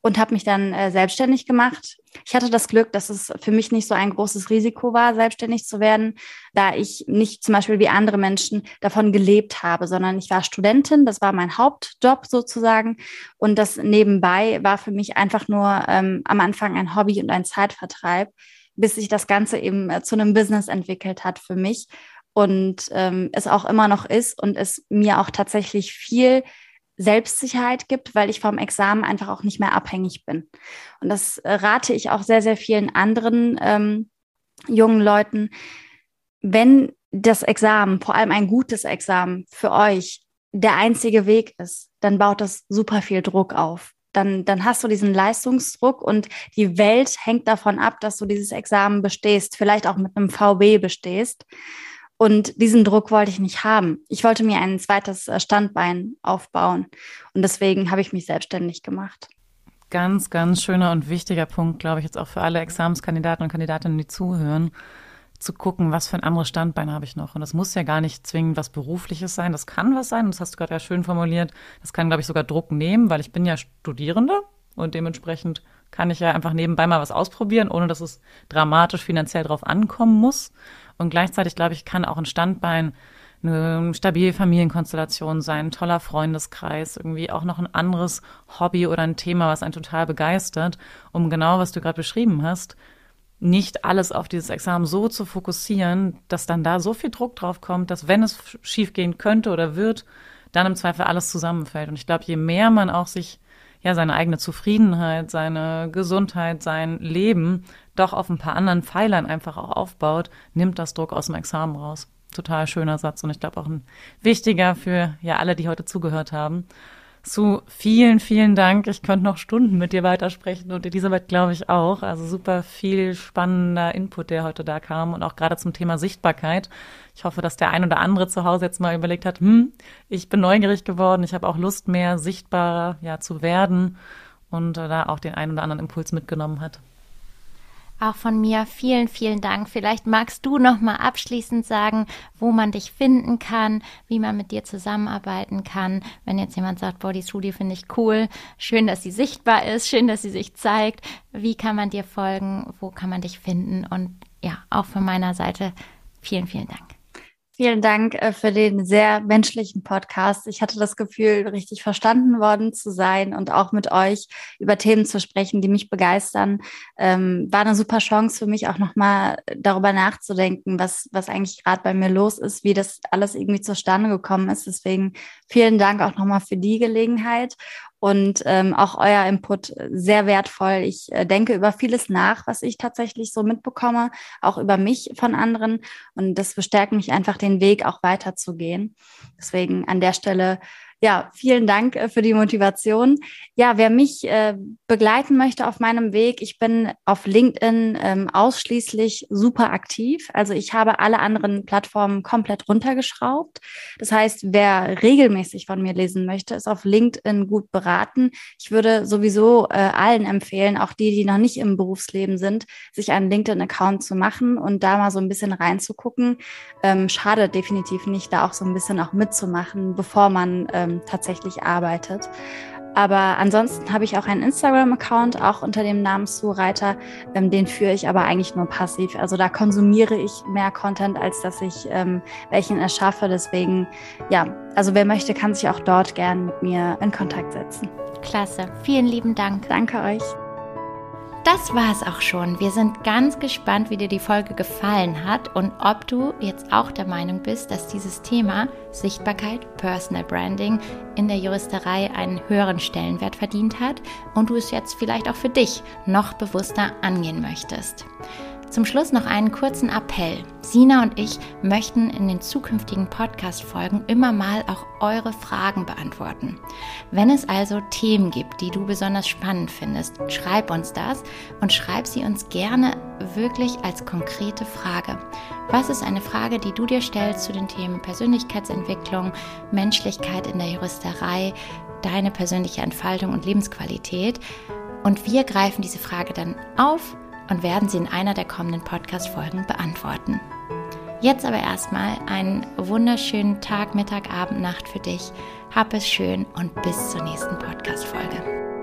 und habe mich dann äh, selbstständig gemacht. Ich hatte das Glück, dass es für mich nicht so ein großes Risiko war, selbstständig zu werden, da ich nicht zum Beispiel wie andere Menschen davon gelebt habe, sondern ich war Studentin, das war mein Hauptjob sozusagen. Und das nebenbei war für mich einfach nur ähm, am Anfang ein Hobby und ein Zeitvertreib, bis sich das Ganze eben äh, zu einem Business entwickelt hat für mich und ähm, es auch immer noch ist und es mir auch tatsächlich viel Selbstsicherheit gibt, weil ich vom Examen einfach auch nicht mehr abhängig bin. Und das äh, rate ich auch sehr, sehr vielen anderen ähm, jungen Leuten. Wenn das Examen, vor allem ein gutes Examen für euch, der einzige Weg ist, dann baut das super viel Druck auf. Dann, dann hast du diesen Leistungsdruck und die Welt hängt davon ab, dass du dieses Examen bestehst, vielleicht auch mit einem VB bestehst. Und diesen Druck wollte ich nicht haben. Ich wollte mir ein zweites äh, Standbein aufbauen. Und deswegen habe ich mich selbstständig gemacht. Ganz, ganz schöner und wichtiger Punkt, glaube ich, jetzt auch für alle Examenskandidaten und Kandidatinnen, die zuhören, zu gucken, was für ein anderes Standbein habe ich noch. Und das muss ja gar nicht zwingend was Berufliches sein. Das kann was sein. Das hast du gerade ja schön formuliert. Das kann, glaube ich, sogar Druck nehmen, weil ich bin ja Studierende und dementsprechend kann ich ja einfach nebenbei mal was ausprobieren, ohne dass es dramatisch finanziell drauf ankommen muss. Und gleichzeitig, glaube ich, kann auch ein Standbein eine stabile Familienkonstellation sein, ein toller Freundeskreis, irgendwie auch noch ein anderes Hobby oder ein Thema, was einen total begeistert, um genau, was du gerade beschrieben hast, nicht alles auf dieses Examen so zu fokussieren, dass dann da so viel Druck drauf kommt, dass wenn es schiefgehen könnte oder wird, dann im Zweifel alles zusammenfällt. Und ich glaube, je mehr man auch sich ja seine eigene Zufriedenheit, seine Gesundheit, sein Leben doch auf ein paar anderen Pfeilern einfach auch aufbaut, nimmt das Druck aus dem Examen raus. Total schöner Satz und ich glaube auch ein wichtiger für ja alle, die heute zugehört haben. Su, vielen, vielen Dank. Ich könnte noch Stunden mit dir weitersprechen und Elisabeth glaube ich auch. Also super viel spannender Input, der heute da kam und auch gerade zum Thema Sichtbarkeit. Ich hoffe, dass der ein oder andere zu Hause jetzt mal überlegt hat, hm, ich bin neugierig geworden, ich habe auch Lust, mehr sichtbarer ja, zu werden und äh, da auch den einen oder anderen Impuls mitgenommen hat. Auch von mir vielen, vielen Dank. Vielleicht magst du noch mal abschließend sagen, wo man dich finden kann, wie man mit dir zusammenarbeiten kann. Wenn jetzt jemand sagt, boah, die Studie finde ich cool, schön, dass sie sichtbar ist, schön, dass sie sich zeigt. Wie kann man dir folgen? Wo kann man dich finden? Und ja, auch von meiner Seite vielen, vielen Dank. Vielen Dank äh, für den sehr menschlichen Podcast. Ich hatte das Gefühl, richtig verstanden worden zu sein und auch mit euch über Themen zu sprechen, die mich begeistern. Ähm, war eine super Chance für mich auch nochmal darüber nachzudenken, was, was eigentlich gerade bei mir los ist, wie das alles irgendwie zustande gekommen ist. Deswegen vielen Dank auch nochmal für die Gelegenheit und ähm, auch euer Input sehr wertvoll. Ich äh, denke über vieles nach, was ich tatsächlich so mitbekomme, auch über mich von anderen. Und das bestärkt mich einfach, den Weg auch weiterzugehen. Deswegen an der Stelle Ja, vielen Dank äh, für die Motivation. Ja, wer mich äh, begleiten möchte auf meinem Weg, ich bin auf LinkedIn ähm, ausschließlich super aktiv. Also ich habe alle anderen Plattformen komplett runtergeschraubt. Das heißt, wer regelmäßig von mir lesen möchte, ist auf LinkedIn gut beraten. Ich würde sowieso äh, allen empfehlen, auch die, die noch nicht im Berufsleben sind, sich einen LinkedIn-Account zu machen und da mal so ein bisschen reinzugucken. Ähm, schadet definitiv nicht, da auch so ein bisschen auch mitzumachen, bevor man äh, ähm, tatsächlich arbeitet. Aber ansonsten habe ich auch einen Instagram-Account, auch unter dem Namen Zureiter. Ähm, den führe ich aber eigentlich nur passiv. Also da konsumiere ich mehr Content, als dass ich ähm, welchen erschaffe. Deswegen, ja, also wer möchte, kann sich auch dort gern mit mir in Kontakt setzen. Klasse. Vielen lieben Dank. Danke euch das war es auch schon. Wir sind ganz gespannt, wie dir die Folge gefallen hat und ob du jetzt auch der Meinung bist, dass dieses Thema Sichtbarkeit, Personal Branding in der Juristerei einen höheren Stellenwert verdient hat und du es jetzt vielleicht auch für dich noch bewusster angehen möchtest. Zum Schluss noch einen kurzen Appell. Sina und ich möchten in den zukünftigen Podcast-Folgen immer mal auch eure Fragen beantworten. Wenn es also Themen gibt, die du besonders spannend findest, schreib uns das und schreib sie uns gerne wirklich als konkrete Frage. Was ist eine Frage, die du dir stellst zu den Themen Persönlichkeitsentwicklung, Menschlichkeit in der Juristerei, deine persönliche Entfaltung und Lebensqualität? Und wir greifen diese Frage dann auf und werden sie in einer der kommenden Podcast-Folgen beantworten. Jetzt aber erstmal einen wunderschönen Tag, Mittag, Abend, Nacht für dich. Hab es schön und bis zur nächsten Podcast-Folge.